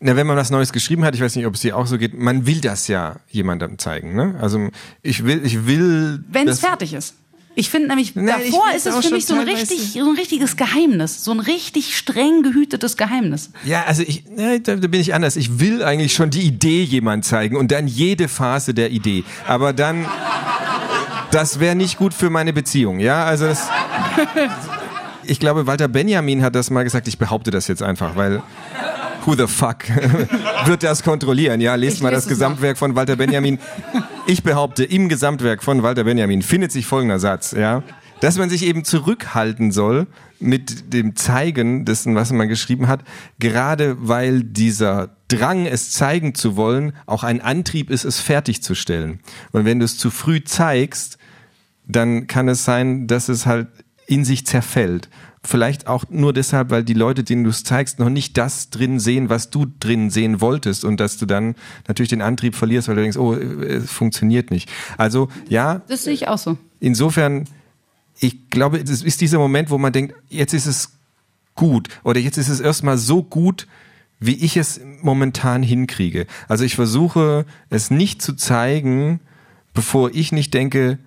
Na, wenn man was Neues geschrieben hat, ich weiß nicht, ob es dir auch so geht, man will das ja jemandem zeigen. Ne? Also ich will, ich will. Wenn es fertig ist. Ich finde nämlich, nee, davor ist es für mich so ein, richtig, so ein richtiges Geheimnis. So ein richtig streng gehütetes Geheimnis. Ja, also ich, ne, da, bin ich anders. Ich will eigentlich schon die Idee jemand zeigen und dann jede Phase der Idee. Aber dann, das wäre nicht gut für meine Beziehung. Ja, also das, ich glaube, Walter Benjamin hat das mal gesagt. Ich behaupte das jetzt einfach, weil who the fuck wird das kontrollieren? Ja, lest ich mal das Gesamtwerk auch. von Walter Benjamin. Ich behaupte, im Gesamtwerk von Walter Benjamin findet sich folgender Satz, ja, dass man sich eben zurückhalten soll mit dem Zeigen dessen, was man geschrieben hat, gerade weil dieser Drang, es zeigen zu wollen, auch ein Antrieb ist, es fertigzustellen. Und wenn du es zu früh zeigst, dann kann es sein, dass es halt in sich zerfällt. Vielleicht auch nur deshalb, weil die Leute, denen du es zeigst, noch nicht das drin sehen, was du drin sehen wolltest und dass du dann natürlich den Antrieb verlierst, weil du denkst, oh, es funktioniert nicht. Also ja. Das sehe ich auch so. Insofern, ich glaube, es ist dieser Moment, wo man denkt, jetzt ist es gut oder jetzt ist es erstmal so gut, wie ich es momentan hinkriege. Also ich versuche es nicht zu zeigen, bevor ich nicht denke,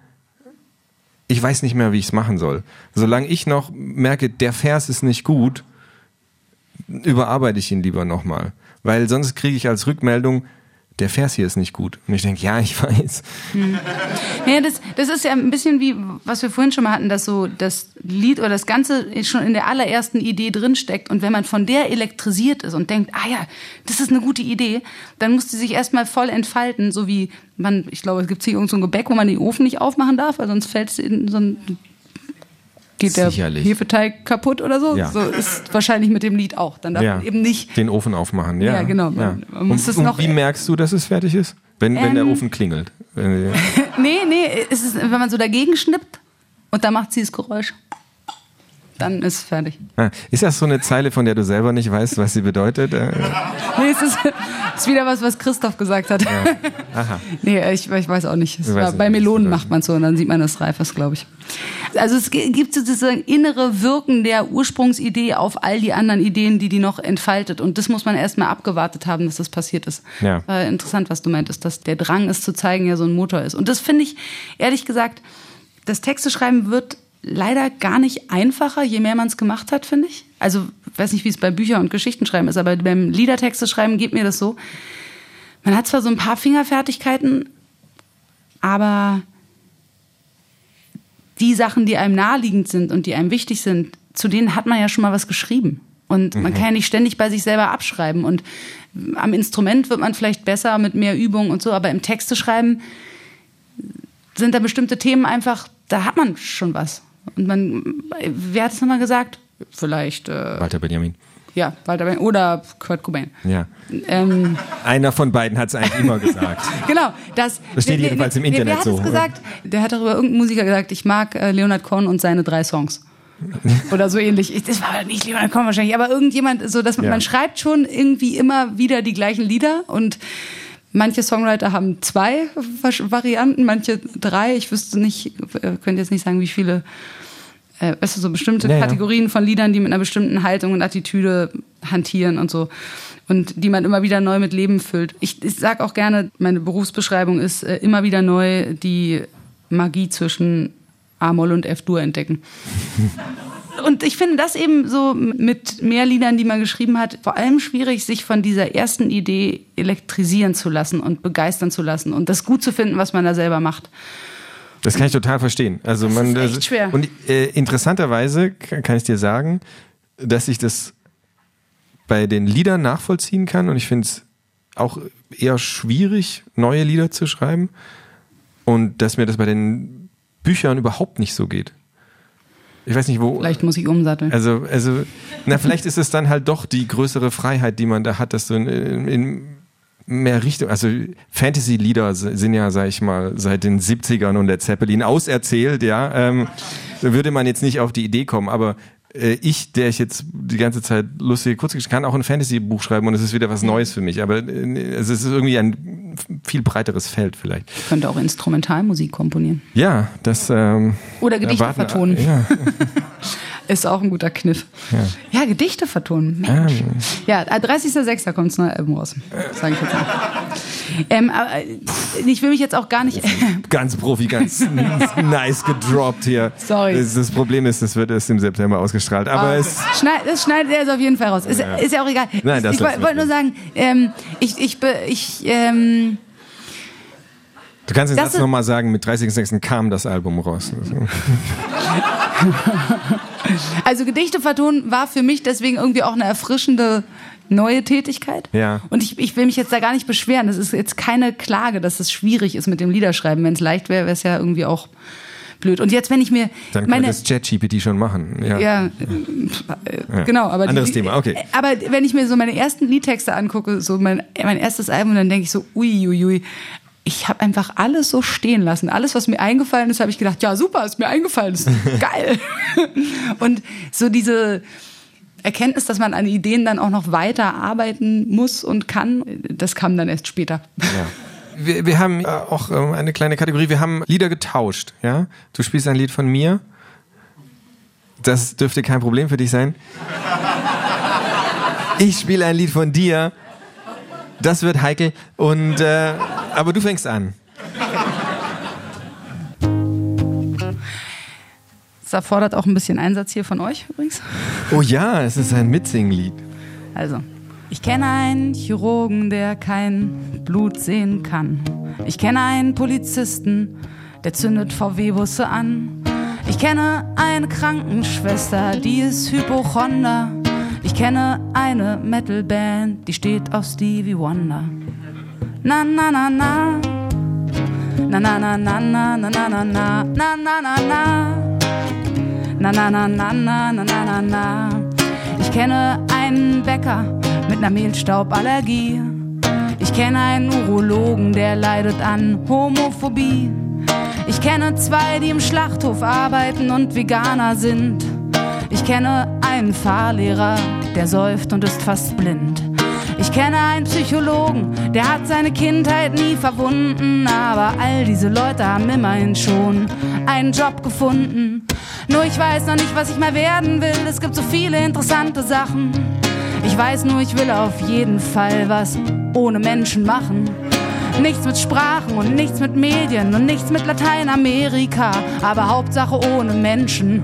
ich weiß nicht mehr, wie ich es machen soll. Solange ich noch merke, der Vers ist nicht gut, überarbeite ich ihn lieber nochmal. Weil sonst kriege ich als Rückmeldung, der Vers hier ist nicht gut. Und ich denke, ja, ich weiß. Hm. Ja, das, das ist ja ein bisschen wie, was wir vorhin schon mal hatten, dass so das Lied oder das Ganze schon in der allerersten Idee drinsteckt. Und wenn man von der elektrisiert ist und denkt, ah ja, das ist eine gute Idee, dann muss die sich erstmal voll entfalten, so wie man, ich glaube, es gibt hier irgend so ein Gebäck, wo man den Ofen nicht aufmachen darf, weil sonst fällt es in so ein geht der Sicherlich. Hefeteig kaputt oder so. Ja. So ist wahrscheinlich mit dem Lied auch. Dann darf ja. man eben nicht den Ofen aufmachen. Ja, ja genau. Man, man und, und wie merkst du, dass es fertig ist? Wenn, ähm, wenn der ähm. Ofen klingelt. nee, nee, es ist, wenn man so dagegen schnippt und dann macht sie das Geräusch dann ist fertig. Ah, ist das so eine Zeile, von der du selber nicht weißt, was sie bedeutet? Äh, nee, es ist, ist, wieder was, was Christoph gesagt hat. Ja. Aha. nee, ich, ich, weiß auch nicht. War, bei Melonen macht man so und dann sieht man, dass reif ist, glaube ich. Also es gibt sozusagen innere Wirken der Ursprungsidee auf all die anderen Ideen, die die noch entfaltet. Und das muss man erstmal abgewartet haben, dass das passiert ist. Ja. War interessant, was du meintest, dass der Drang, es zu zeigen, ja so ein Motor ist. Und das finde ich, ehrlich gesagt, das Texte schreiben wird leider gar nicht einfacher, je mehr man es gemacht hat, finde ich. Also, weiß nicht, wie es bei Büchern und Geschichten schreiben ist, aber beim Liedertexte schreiben geht mir das so. Man hat zwar so ein paar Fingerfertigkeiten, aber die Sachen, die einem naheliegend sind und die einem wichtig sind, zu denen hat man ja schon mal was geschrieben. Und man mhm. kann ja nicht ständig bei sich selber abschreiben. Und am Instrument wird man vielleicht besser mit mehr Übung und so, aber im Texte schreiben sind da bestimmte Themen einfach, da hat man schon was. Und man, wer hat es nochmal gesagt? Vielleicht. Äh, Walter Benjamin. Ja, Walter Benjamin oder Kurt Cobain. Ja. Ähm, Einer von beiden hat es eigentlich immer gesagt. genau, das. Das steht jedenfalls im Internet wer hat so. Es gesagt? Der hat darüber irgendein Musiker gesagt, ich mag äh, Leonard Cohen und seine drei Songs. oder so ähnlich. Das war nicht Leonard Cohen wahrscheinlich, aber irgendjemand, so dass man, ja. man schreibt schon irgendwie immer wieder die gleichen Lieder und Manche Songwriter haben zwei Varianten, manche drei. Ich wüsste nicht, äh, könnte jetzt nicht sagen, wie viele äh, weißt du, so bestimmte ja, Kategorien von Liedern, die mit einer bestimmten Haltung und Attitüde hantieren und so. Und die man immer wieder neu mit Leben füllt. Ich, ich sag auch gerne, meine Berufsbeschreibung ist äh, immer wieder neu die Magie zwischen A-Moll und F-Dur entdecken. und ich finde das eben so mit mehr Liedern, die man geschrieben hat, vor allem schwierig, sich von dieser ersten Idee elektrisieren zu lassen und begeistern zu lassen und das gut zu finden, was man da selber macht. Das kann ich total verstehen. Also das man, ist echt schwer. Und äh, interessanterweise kann ich dir sagen, dass ich das bei den Liedern nachvollziehen kann und ich finde es auch eher schwierig, neue Lieder zu schreiben und dass mir das bei den Büchern überhaupt nicht so geht. Ich weiß nicht, wo. Vielleicht muss ich umsatteln. Also, also, na, vielleicht ist es dann halt doch die größere Freiheit, die man da hat, dass du in, in mehr Richtung, also Fantasy-Lieder sind ja, sag ich mal, seit den 70ern und der Zeppelin auserzählt, ja. Ähm, da würde man jetzt nicht auf die Idee kommen, aber ich, der ich jetzt die ganze Zeit lustige Kurzgeschichten kann auch ein Fantasy-Buch schreiben und es ist wieder was Neues für mich. Aber äh, es ist irgendwie ein viel breiteres Feld vielleicht. Ich könnte auch Instrumentalmusik komponieren. Ja, das. Ähm, Oder Gedichte erwarten, vertonen. Ja. Ist auch ein guter Kniff. Ja, ja Gedichte vertonen. Mensch. Ähm. Ja, 30.06. kommt das neue Album raus. Sag ich jetzt mal. Ähm, aber äh, ich will mich jetzt auch gar nicht. ganz Profi, ganz nice gedroppt hier. Sorry. Das, das, Problem ist, das wird erst im September ausgestrahlt. Aber oh. es. Schneid, das schneidet er auf jeden Fall raus. Ist ja, ist ja auch egal. Nein, das ich wollte nur sagen, ähm, ich, ich, ich, ähm, Du kannst den Satz nochmal sagen, mit 30.06. kam das Album raus. Also Gedichte vertonen war für mich deswegen irgendwie auch eine erfrischende neue Tätigkeit. Ja. Und ich, ich will mich jetzt da gar nicht beschweren. Das ist jetzt keine Klage, dass es schwierig ist mit dem Liederschreiben. Wenn es leicht wäre, wäre es ja irgendwie auch blöd. Und jetzt, wenn ich mir dann kann das ChatGPT schon machen. Ja, ja, ja. genau. Aber anderes die, Thema. Okay. Aber wenn ich mir so meine ersten Liedtexte angucke, so mein mein erstes Album, dann denke ich so, ui, ui, ui ich habe einfach alles so stehen lassen. Alles, was mir eingefallen ist, habe ich gedacht, ja super, ist mir eingefallen, ist geil. und so diese Erkenntnis, dass man an Ideen dann auch noch weiter arbeiten muss und kann, das kam dann erst später. Ja. Wir, wir haben auch ähm, eine kleine Kategorie, wir haben Lieder getauscht. Ja? Du spielst ein Lied von mir. Das dürfte kein Problem für dich sein. Ich spiele ein Lied von dir. Das wird heikel. Und äh, aber du fängst an. Das erfordert auch ein bisschen Einsatz hier von euch übrigens. Oh ja, es ist ein Mitsinglied. Also, ich kenne einen Chirurgen, der kein Blut sehen kann. Ich kenne einen Polizisten, der zündet VW-Busse an. Ich kenne eine Krankenschwester, die ist Hypochonder. Ich kenne eine Metalband, die steht auf Stevie Wonder. Na na na na. Na na na na na na na na na na na na na. Na na na na na na na na na. Ich kenne einen Bäcker mit einer Mehlstauballergie. Ich kenne einen Urologen, der leidet an Homophobie. Ich kenne zwei, die im Schlachthof arbeiten und Veganer sind. Ich kenne einen Fahrlehrer, der säuft und ist fast blind. Ich kenne einen Psychologen, der hat seine Kindheit nie verwunden, aber all diese Leute haben immerhin schon einen Job gefunden. Nur ich weiß noch nicht, was ich mal werden will, es gibt so viele interessante Sachen. Ich weiß nur, ich will auf jeden Fall was ohne Menschen machen. Nichts mit Sprachen und nichts mit Medien und nichts mit Lateinamerika, aber Hauptsache ohne Menschen.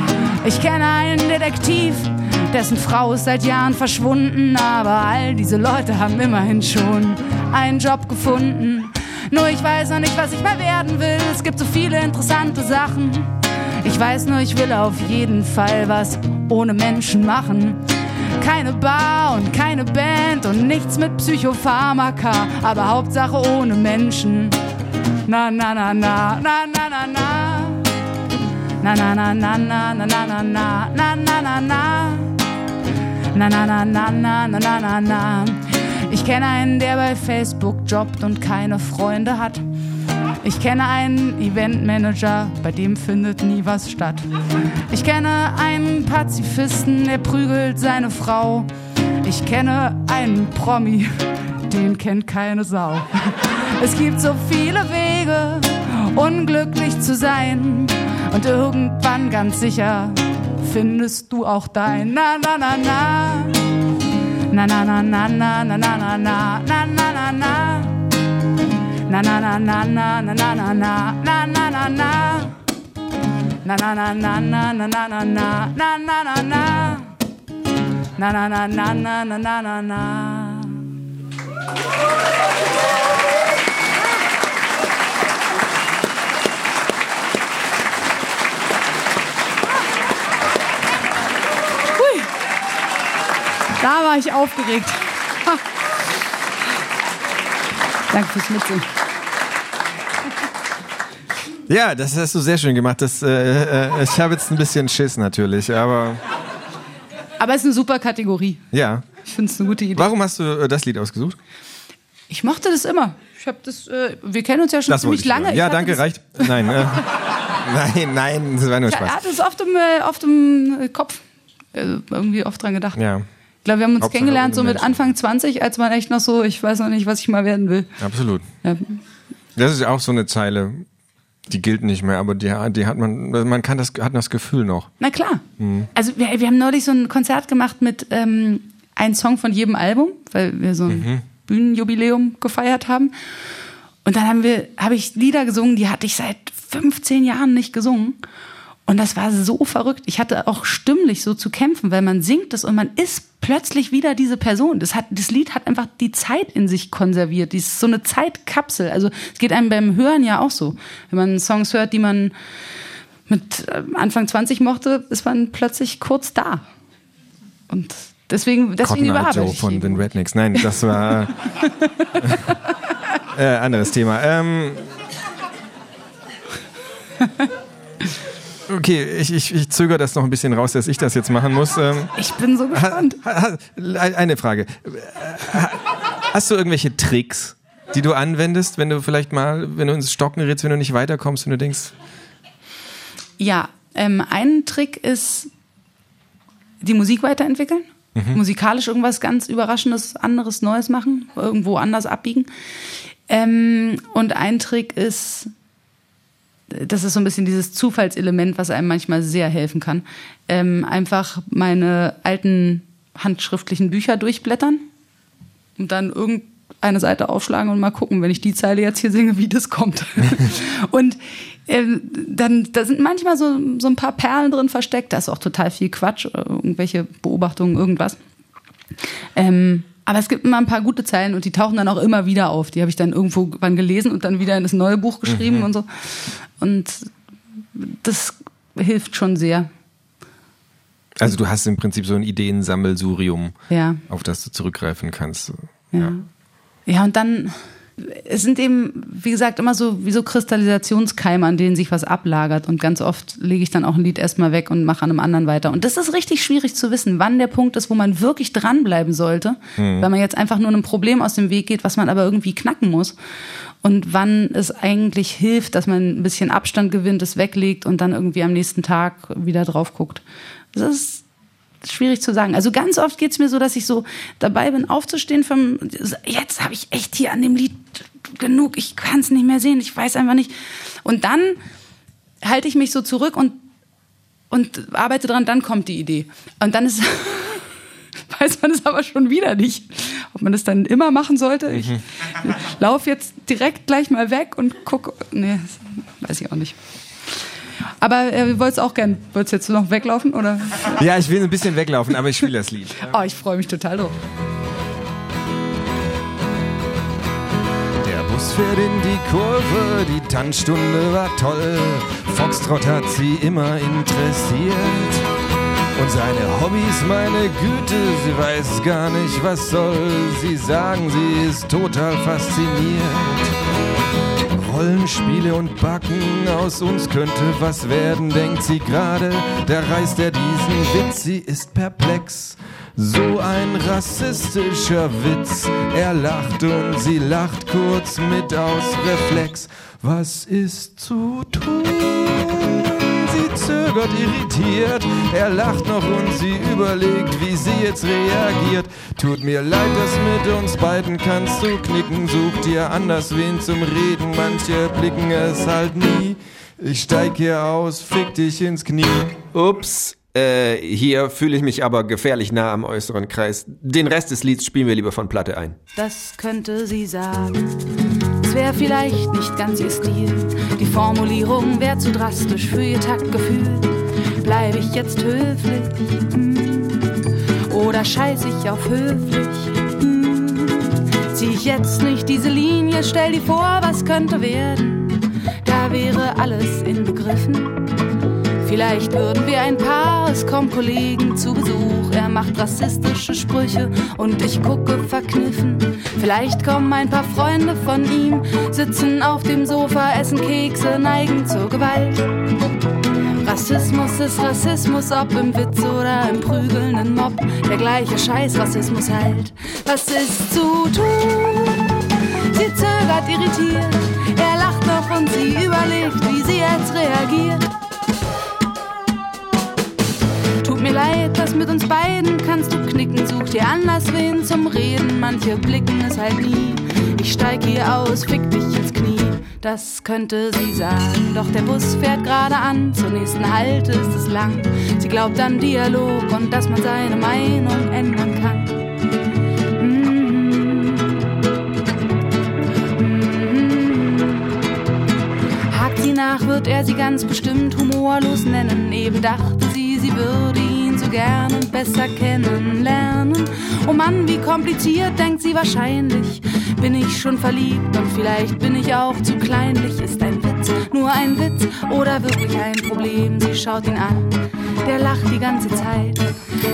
Ich kenne einen Detektiv, dessen Frau ist seit Jahren verschwunden, aber all diese Leute haben immerhin schon einen Job gefunden. Nur ich weiß noch nicht, was ich mehr werden will. Es gibt so viele interessante Sachen. Ich weiß nur, ich will auf jeden Fall was ohne Menschen machen. Keine Bar und keine Band und nichts mit Psychopharmaka, aber Hauptsache ohne Menschen. Na na na na na na na na. Na na na na na na na na na na na na na. Na na na na na na na na na. Ich kenne einen, der bei Facebook jobbt und keine Freunde hat. Ich kenne einen Eventmanager, bei dem findet nie was statt. Ich kenne einen Pazifisten, der prügelt seine Frau. Ich kenne einen Promi, den kennt keine Sau. Es gibt so viele Wege, unglücklich zu sein. Und irgendwann ganz sicher findest du auch dein Na na na na. Na na na na na na na na na na na na. Na na na na na na na na na na na na na. Na na na na na na na na na na na na na. Na na na na na na na na na. Hui. Da war ich aufgeregt. Danke fürs Mitsingen. Ja, das hast du sehr schön gemacht. Das, äh, äh, ich habe jetzt ein bisschen Schiss natürlich, aber Aber es ist eine super Kategorie. ja. Ich finde es eine gute Idee. Warum hast du äh, das Lied ausgesucht? Ich mochte das immer. Ich habe das. Äh, wir kennen uns ja schon Das ziemlich ich lange. Ja, danke, reicht. Nein, äh, nein, nein, das war nur Er Spaß. hat es oft im, äh, oft im Kopf äh, irgendwie oft dran gedacht. Ja, Ich glaube, wir haben uns Hauptsache kennengelernt so mit Menschen. Anfang 20, als man echt noch so, ich weiß noch nicht, was ich mal werden will. absolut. Ja. Das ist auch so eine Zeile, die gilt nicht mehr, aber die, die hat man, man kann das, hat das Gefühl noch. Na klar. Mhm. Also wir, wir haben neulich so ein Konzert gemacht mit ähm, einem Song von jedem Album, weil wir so ein Mhm. Bühnenjubiläum gefeiert haben. Und dann haben wir, habe ich Lieder gesungen, die hatte ich seit 15 Jahren nicht gesungen. Und das war so verrückt. Ich hatte auch stimmlich so zu kämpfen, weil man singt es und man ist plötzlich wieder diese Person. Das, hat, das Lied hat einfach die Zeit in sich konserviert. Das ist so eine Zeitkapsel. Also es geht einem beim Hören ja auch so. Wenn man Songs hört, die man mit äh, Anfang 20 mochte, ist man plötzlich kurz da. Und deswegen, deswegen Cotton Joe von die. den Rednecks. Nein, das war äh, anderes Thema. Ähm, okay, ich, ich, ich zögere das noch ein bisschen raus, dass ich das jetzt machen muss. Ähm, Ich bin so gespannt. ha, ha, eine Frage. Ha- Hast du irgendwelche Tricks, die du anwendest, wenn du vielleicht mal, wenn du ins Stocken gerätst, wenn du nicht weiterkommst und du denkst, Ja, ähm, ein Trick ist die Musik weiterentwickeln. Musikalisch irgendwas ganz Überraschendes, anderes, Neues machen, irgendwo anders abbiegen. Ähm, und ein Trick ist, das ist so ein bisschen dieses Zufallselement, was einem manchmal sehr helfen kann. Ähm, einfach meine alten handschriftlichen Bücher durchblättern und dann irgendeine Seite aufschlagen und mal gucken, wenn ich die Zeile jetzt hier singe, wie das kommt. und ähm, dann, da sind manchmal so, so ein paar Perlen drin versteckt, da ist auch total viel Quatsch, äh, irgendwelche Beobachtungen, irgendwas. Ähm, aber es gibt immer ein paar gute Zeilen und die tauchen dann auch immer wieder auf. Die habe ich dann irgendwo wann gelesen und dann wieder in das neue Buch geschrieben und so. Und das hilft schon sehr. also du hast im Prinzip so ein Ideensammelsurium, Ja. auf das du zurückgreifen kannst. Ja. Ja, und dann, es sind eben, wie gesagt, immer so wie so Kristallisationskeime, an denen sich was ablagert. Und ganz oft lege ich dann auch ein Lied erstmal weg und mache an einem anderen weiter. Und das ist richtig schwierig zu wissen, wann der Punkt ist, wo man wirklich dranbleiben sollte, weil man jetzt einfach nur einem Problem aus dem Weg geht, was man aber irgendwie knacken muss. Und wann es eigentlich hilft, dass man ein bisschen Abstand gewinnt, es weglegt und dann irgendwie am nächsten Tag wieder drauf guckt. Das ist schwierig zu sagen. Also ganz oft geht's mir so, dass ich so dabei bin, aufzustehen vom, jetzt habe ich echt hier an dem Lied genug, ich kann es nicht mehr sehen, ich weiß einfach nicht. Und dann halte ich mich so zurück und, und arbeite dran, dann kommt die Idee. Und dann ist, weiß man es aber schon wieder nicht, ob man das dann immer machen sollte. Ich laufe jetzt direkt gleich mal weg und gucke, nee, weiß ich auch nicht. Aber äh, wolltest auch gern, wolltest jetzt noch weglaufen, oder? Ja, ich will ein bisschen weglaufen, aber ich spiele das Lied. Oh, ich freue mich total drauf. Der Bus fährt in die Kurve, die Tanzstunde war toll. Foxtrot hat sie immer interessiert. Und seine Hobbys, meine Güte, sie weiß gar nicht, was soll. Sie sagen, sie ist total fasziniert. Rollenspiele und Backen, aus uns könnte was werden, denkt sie gerade. Da reißt er diesen Witz, sie ist perplex. So ein rassistischer Witz. Er lacht und sie lacht kurz mit aus Reflex. Was ist zu tun? Zögert irritiert. Er lacht noch und sie überlegt, wie sie jetzt reagiert. Tut mir leid, das mit uns beiden kannst du knicken. Such dir anders wen zum Reden. Manche blicken es halt nie. Ich steig hier aus, fick dich ins Knie. Ups. Äh, hier fühle ich mich aber gefährlich nah am äußeren Kreis. Den Rest des Lieds spielen wir lieber von Platte ein. Das könnte sie sagen. Es wäre vielleicht nicht ganz ihr Stil. Die Formulierung wäre zu drastisch für ihr Taktgefühl. Bleibe ich jetzt höflich? Hm. Oder scheiß ich auf höflich? Hm. Zieh ich jetzt nicht diese Linie, stell dir vor, was könnte werden. Da wäre alles inbegriffen. Vielleicht würden wir ein Paar, es kommen Kollegen zu Besuch. Er macht rassistische Sprüche und ich gucke verkniffen. Vielleicht kommen ein paar Freunde von ihm, sitzen auf dem Sofa, essen Kekse, neigen zur Gewalt. Rassismus ist Rassismus, ob im Witz oder im prügelnden Mob. Der gleiche Scheiß Rassismus halt. Was ist zu tun? Sie zögert irritiert. Er lacht noch und sie überlegt, wie sie jetzt reagiert. Mir leid, was mit uns beiden kannst du knicken. Such dir anders wen zum Reden, manche blicken es halt nie. Ich steig hier aus, fick dich ins Knie. Das könnte sie sagen, doch der Bus fährt gerade an. Zur nächsten Halt ist es lang. Sie glaubt an Dialog und dass man seine Meinung ändern kann. Mhm. Mhm. Nach, wird er sie ganz bestimmt humorlos nennen. Eben dachte sie, sie würde gern und besser kennenlernen. Oh Mann, wie kompliziert, denkt sie wahrscheinlich. Bin ich schon verliebt und vielleicht bin ich auch zu kleinlich. Ist ein Witz, nur ein Witz oder wirklich ein Problem? Sie schaut ihn an, der lacht die ganze Zeit.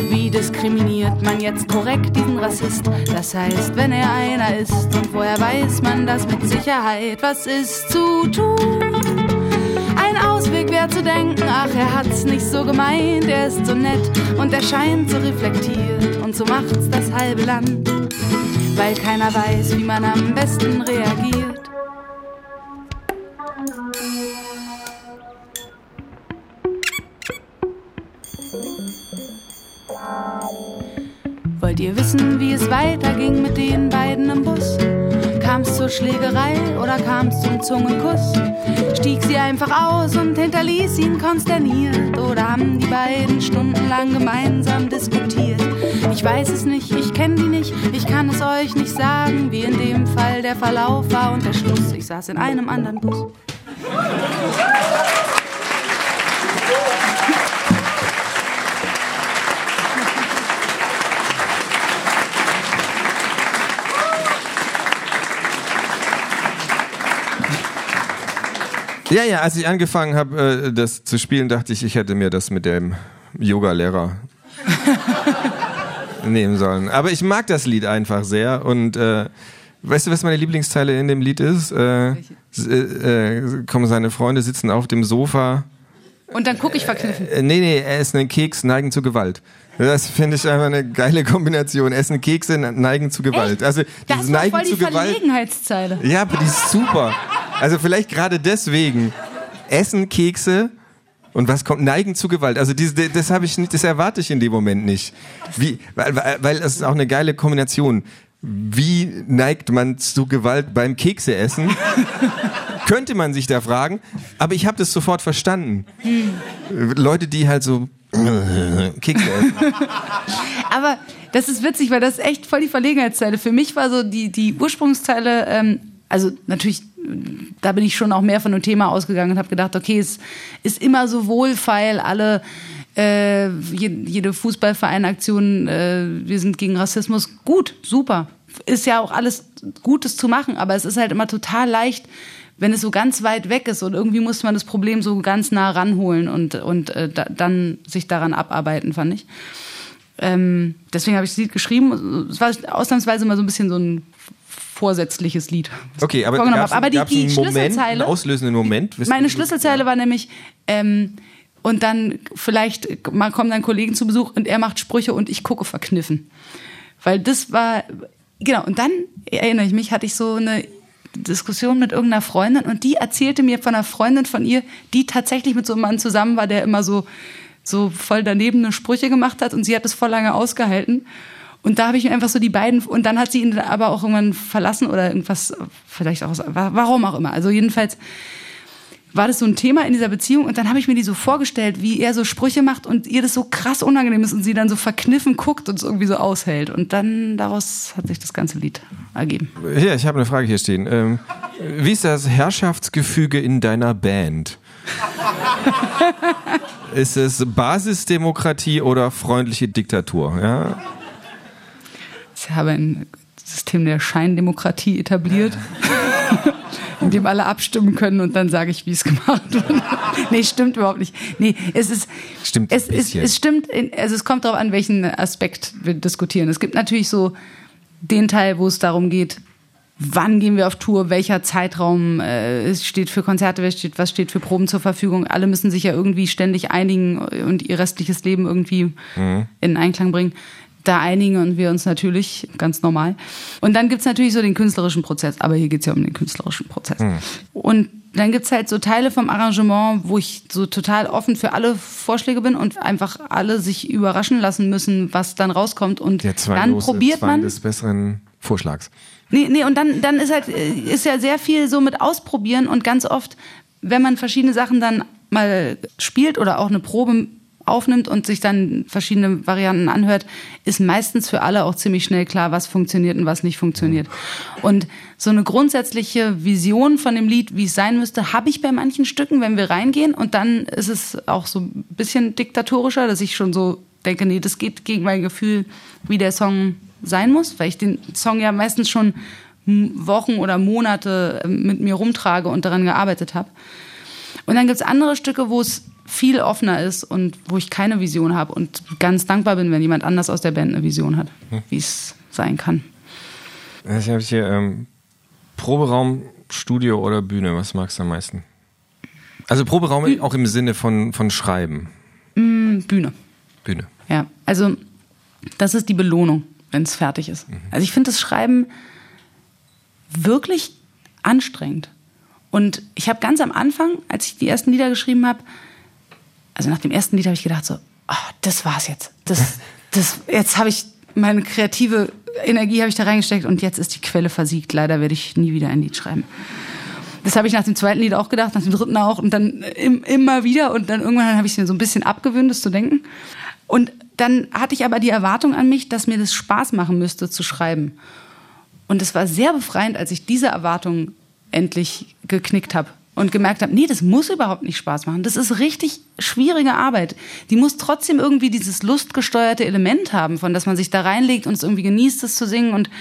Wie diskriminiert man jetzt korrekt diesen Rassist? Das heißt, wenn er einer ist und woher weiß man das mit Sicherheit? Was ist zu tun? Ausweg wäre zu denken, ach, er hat's nicht so gemeint, er ist so nett und er scheint so reflektiert und so macht's das halbe Land, weil keiner weiß, wie man am besten reagiert. Wollt ihr wissen, wie es weiterging mit den beiden im Bus? Kam's zur Schlägerei oder kam's zum Zungenkuss? Stieg sie einfach aus und hinterließ ihn konsterniert? Oder haben die beiden stundenlang gemeinsam diskutiert? Ich weiß es nicht, ich kenne die nicht, ich kann es euch nicht sagen, wie in dem Fall der Verlauf war und der Schluss. Ich saß in einem anderen Bus. Ja, ja, als ich angefangen habe, äh, das zu spielen, dachte ich, ich hätte mir das mit dem Yoga-Lehrer nehmen sollen. Aber ich mag das Lied einfach sehr und äh, weißt du, was meine Lieblingsteile in dem Lied ist? Äh, äh, äh, kommen seine Freunde, sitzen auf dem Sofa. Und dann gucke ich verkniffen. Äh, nee, nee, er ist ein Keks, neigen zu Gewalt. Das finde ich einfach eine geile Kombination. Essen Kekse, neigen zu Gewalt. Echt? Also das ist neigen voll die zu Gewalt. Verlegenheitszeile. Ja, aber die ist super. Also vielleicht gerade deswegen. Essen Kekse und was kommt? Neigen zu Gewalt. Also diese, das habe ich nicht, das erwarte ich in dem Moment nicht. Wie, weil, weil es ist auch eine geile Kombination. Wie neigt man zu Gewalt beim Kekse essen? Könnte man sich da fragen, aber ich habe das sofort verstanden. Leute, die halt so Kekse essen. aber das ist witzig, weil das ist echt voll die Verlegenheitszeile. Für mich war so die, die Ursprungsteile, ähm, also natürlich da bin ich schon auch mehr von dem Thema ausgegangen und habe gedacht, okay, es ist immer so wohlfeil, alle äh, jede Fußballvereinaktion, äh, wir sind gegen Rassismus, gut, super. Ist ja auch alles Gutes zu machen, aber es ist halt immer total leicht, wenn es so ganz weit weg ist und irgendwie muss man das Problem so ganz nah ranholen und, und äh, da, dann sich daran abarbeiten, fand ich. Ähm, deswegen habe ich das Lied geschrieben. Es war ausnahmsweise mal so ein bisschen so ein vorsätzliches Lied. Okay, aber gab's, aber die, die einen Schlüsselzeile, Moment, einen auslösenden Moment. Meine Schlüsselzeile war nämlich ähm, und dann vielleicht mal kommen dann Kollegen zu Besuch und er macht Sprüche und ich gucke verkniffen, weil das war genau. Und dann erinnere ich mich, hatte ich so eine Diskussion mit irgendeiner Freundin und die erzählte mir von einer Freundin von ihr, die tatsächlich mit so einem Mann zusammen war, der immer so, so voll daneben Sprüche gemacht hat und sie hat es voll lange ausgehalten. Und da habe ich mir einfach so die beiden, und dann hat sie ihn aber auch irgendwann verlassen oder irgendwas, vielleicht auch, warum auch immer. Also jedenfalls war das so ein Thema in dieser Beziehung und dann habe ich mir die so vorgestellt, wie er so Sprüche macht und ihr das so krass unangenehm ist und sie dann so verkniffen guckt und es irgendwie so aushält. Und dann daraus hat sich das ganze Lied ergeben. Hier, ich habe eine Frage hier stehen. Ähm, wie ist das Herrschaftsgefüge in deiner Band? ist es Basisdemokratie oder freundliche Diktatur? Ja? Ich habe ein System der Scheindemokratie etabliert. in dem alle abstimmen können und dann sage ich, wie es gemacht wird. nee, stimmt überhaupt nicht. Nee, es ist. Stimmt. Es, es, es stimmt, also es kommt darauf an, welchen Aspekt wir diskutieren. Es gibt natürlich so den Teil, wo es darum geht, wann gehen wir auf Tour, welcher Zeitraum äh, steht für Konzerte, was steht, was steht für Proben zur Verfügung. Alle müssen sich ja irgendwie ständig einigen und ihr restliches Leben irgendwie mhm. in Einklang bringen da einigen wir uns natürlich ganz normal. Und dann gibt's natürlich so den künstlerischen Prozess, aber hier geht's ja um den künstlerischen Prozess. Mhm. Und dann gibt's halt so Teile vom Arrangement, wo ich so total offen für alle Vorschläge bin und einfach alle sich überraschen lassen müssen, was dann rauskommt. Und dann probiert man. des besseren Vorschlags. Nee, nee, und dann, dann ist halt, ist ja sehr viel so mit ausprobieren und ganz oft, wenn man verschiedene Sachen dann mal spielt oder auch eine Probe aufnimmt und sich dann verschiedene Varianten anhört, ist meistens für alle auch ziemlich schnell klar, was funktioniert und was nicht funktioniert. Und so eine grundsätzliche Vision von dem Lied, wie es sein müsste, habe ich bei manchen Stücken, wenn wir reingehen. Und dann ist es auch so ein bisschen diktatorischer, dass ich schon so denke, nee, das geht gegen mein Gefühl, wie der Song sein muss, weil ich den Song ja meistens schon Wochen oder Monate mit mir rumtrage und daran gearbeitet habe. Und dann gibt es andere Stücke, wo es viel offener ist und wo ich keine Vision habe und ganz dankbar bin, wenn jemand anders aus der Band eine Vision hat, hm. wie es sein kann. Ich habe hier ähm, Proberaum, Studio oder Bühne. Was magst du am meisten? Also Proberaum Bü auch im Sinne von, von Schreiben. Mm, Bühne. Bühne. Ja, also das ist die Belohnung, wenn es fertig ist. Mhm. Also ich finde das Schreiben wirklich anstrengend. Und ich habe ganz am Anfang, als ich die ersten Lieder geschrieben habe, also nach dem ersten Lied habe ich gedacht so, oh, das war's jetzt. Das, das, jetzt habe ich meine kreative Energie habe ich da reingesteckt und jetzt ist die Quelle versiegt. Leider werde ich nie wieder ein Lied schreiben. Das habe ich nach dem zweiten Lied auch gedacht, nach dem dritten auch und dann im, immer wieder und dann irgendwann habe ich mir so ein bisschen abgewöhnt, das zu denken. Und dann hatte ich aber die Erwartung an mich, dass mir das Spaß machen müsste zu schreiben. Und es war sehr befreiend, als ich diese Erwartung endlich geknickt habe und gemerkt habe, nee, das muss überhaupt nicht Spaß machen. Das ist richtig schwierige Arbeit. Die muss trotzdem irgendwie dieses lustgesteuerte Element haben, von dass man sich da reinlegt und es irgendwie genießt, es zu singen und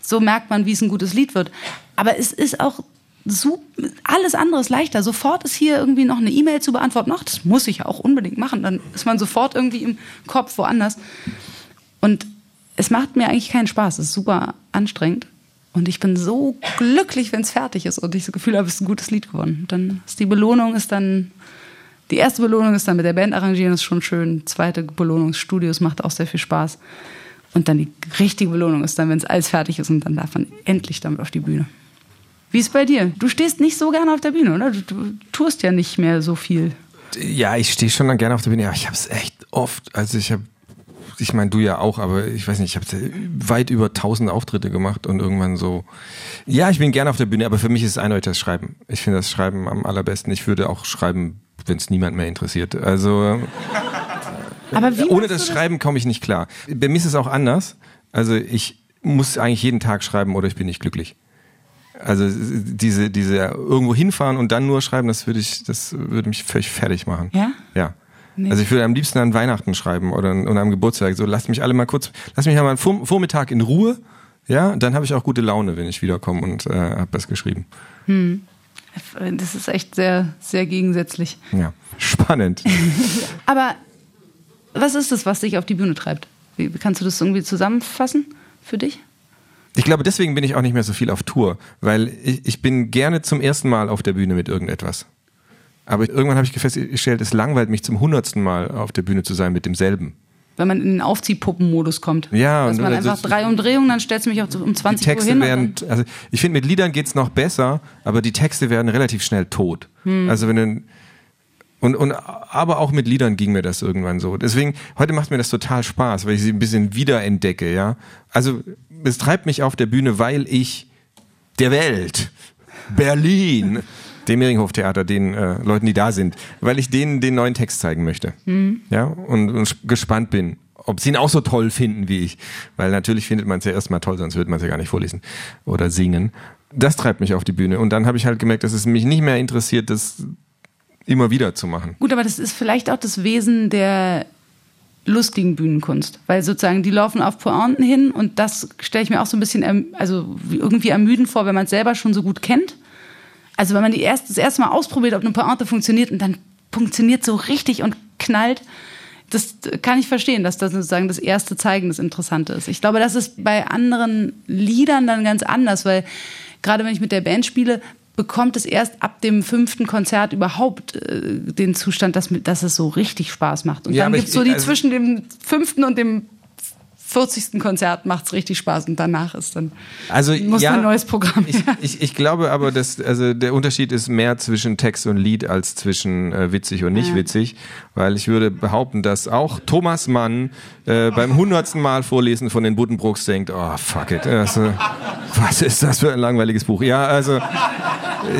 so merkt man, wie es ein gutes Lied wird. Aber es ist auch so, alles andere ist leichter. Sofort ist hier irgendwie noch eine E-Mail zu beantworten. Ach, das muss ich ja auch unbedingt machen. Dann ist man sofort irgendwie im Kopf woanders. Und es macht mir eigentlich keinen Spaß. Es ist super anstrengend. Und ich bin so glücklich, wenn es fertig ist und ich das Gefühl habe, es ist ein gutes Lied geworden. Dann ist die Belohnung ist dann, die erste Belohnung ist dann mit der Band arrangieren, ist schon schön. Zweite Belohnung, Studios macht auch sehr viel Spaß. Und dann die richtige Belohnung ist dann, wenn es alles fertig ist und dann darf man endlich damit auf die Bühne. Wie ist es bei dir? Du stehst nicht so gerne auf der Bühne, oder? Du, du tust ja nicht mehr so viel. Ja, ich stehe schon dann gerne auf der Bühne. aber ich habe es echt oft. Also ich habe ich meine, du ja auch, aber ich weiß nicht, ich habe weit über tausend Auftritte gemacht und irgendwann so, ja, ich bin gerne auf der Bühne, aber für mich ist es eindeutig das Schreiben. Ich finde das Schreiben am allerbesten. Ich würde auch schreiben, wenn es niemand mehr interessiert. Also, aber wie ohne das Schreiben komme ich nicht klar. Bei mir ist es auch anders. Also ich muss eigentlich jeden Tag schreiben oder ich bin nicht glücklich. Also diese, diese irgendwo hinfahren und dann nur schreiben, das würde ich, das würde mich völlig fertig machen. Ja? Ja. Nee. Also ich würde am liebsten an Weihnachten schreiben oder, oder am Geburtstag. So, lasst mich alle mal kurz, lasst mich mal einen Vormittag in Ruhe. Ja, dann habe ich auch gute Laune, wenn ich wiederkomme und äh, habe das geschrieben. Hm. Das ist echt sehr, sehr gegensätzlich. Ja, spannend. Aber was ist das, was dich auf die Bühne treibt? Wie kannst du das irgendwie zusammenfassen für dich? Ich glaube, deswegen bin ich auch nicht mehr so viel auf Tour, weil ich, ich bin gerne zum ersten Mal auf der Bühne mit irgendetwas. Aber irgendwann habe ich festgestellt, es langweilt mich zum hundertsten Mal auf der Bühne zu sein mit demselben. Wenn man in den Aufziehpuppenmodus kommt. Ja, Dass man also einfach drei Umdrehungen, dann stellst du mich auch um 20 die Texte Uhr hin. Werden, also ich finde, mit Liedern geht es noch besser, aber die Texte werden relativ schnell tot. Hm. Also wenn du, und, und aber auch mit Liedern ging mir das irgendwann so. Deswegen, heute macht mir das total Spaß, weil ich sie ein bisschen wiederentdecke, ja. Also es treibt mich auf der Bühne, weil ich der Welt, Berlin, dem Mehringhof-Theater, den äh, Leuten, die da sind, weil ich denen den neuen Text zeigen möchte. Mhm. Ja, und, und gespannt bin, ob sie ihn auch so toll finden wie ich. Weil natürlich findet man es ja erstmal toll, sonst würde man es ja gar nicht vorlesen oder singen. Das treibt mich auf die Bühne. Und dann habe ich halt gemerkt, dass es mich nicht mehr interessiert, das immer wieder zu machen. Gut, aber das ist vielleicht auch das Wesen der lustigen Bühnenkunst, weil sozusagen die laufen auf Pointen hin und das stelle ich mir auch so ein bisschen erm-, also irgendwie ermüdend vor, wenn man es selber schon so gut kennt. Also wenn man die erst, das erste Mal ausprobiert, ob eine Pointe funktioniert und dann funktioniert so richtig und knallt, das kann ich verstehen, dass das sozusagen das erste Zeigen das Interessante ist. Ich glaube, das ist bei anderen Liedern dann ganz anders, weil gerade wenn ich mit der Band spiele, bekommt es erst ab dem fünften Konzert überhaupt äh, den Zustand, dass, dass es so richtig Spaß macht. Und ja, dann gibt es so die also zwischen dem fünften und dem 40. Konzert macht es richtig Spaß und danach ist dann also, muss ja, ein neues Programm. Ich, ich, ich, glaube aber, dass also der Unterschied ist mehr zwischen Text und Lied als zwischen äh, witzig und nicht ja. witzig, weil ich würde behaupten, dass auch Thomas Mann äh, beim hundertsten Mal vorlesen von den Buddenbrooks denkt, oh fuck it, also, was ist das für ein langweiliges Buch? Ja, also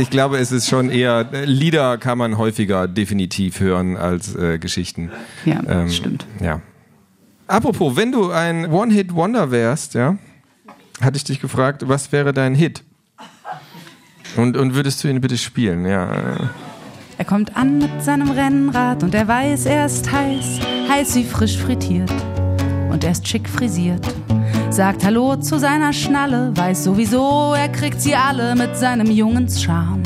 ich glaube, es ist schon eher Lieder kann man häufiger definitiv hören als äh, Geschichten. Ja, ähm, stimmt. Ja. Apropos, wenn du ein One-Hit-Wonder wärst, ja, hatte ich dich gefragt, was wäre dein Hit? Und, und würdest du ihn bitte spielen, ja. Er kommt an mit seinem Rennrad und er weiß, er ist heiß, heiß wie frisch frittiert. Und er ist schick frisiert. Sagt Hallo zu seiner Schnalle, weiß sowieso, er kriegt sie alle mit seinem Jungenscharm.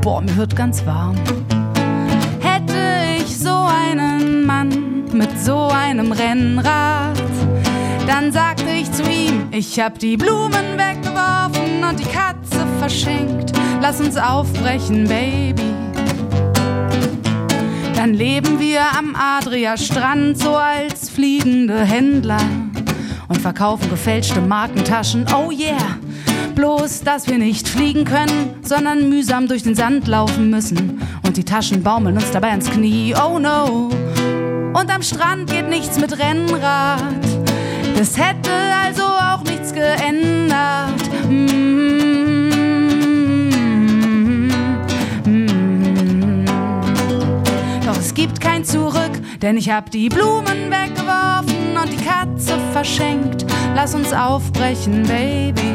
Boah, mir wird ganz warm. Mit so einem Rennrad. Dann sagte ich zu ihm, ich hab die Blumen weggeworfen und die Katze verschenkt. Lass uns aufbrechen, Baby. Dann leben wir am Adria-Strand so als fliegende Händler und verkaufen gefälschte Markentaschen. Oh yeah! Bloß, dass wir nicht fliegen können, sondern mühsam durch den Sand laufen müssen. Und die Taschen baumeln uns dabei ans Knie. Oh no! Und am Strand geht nichts mit Rennrad. Das hätte also auch nichts geändert. Mm -hmm. Doch es gibt kein Zurück, denn ich hab die Blumen weggeworfen und die Katze verschenkt. Lass uns aufbrechen, Baby.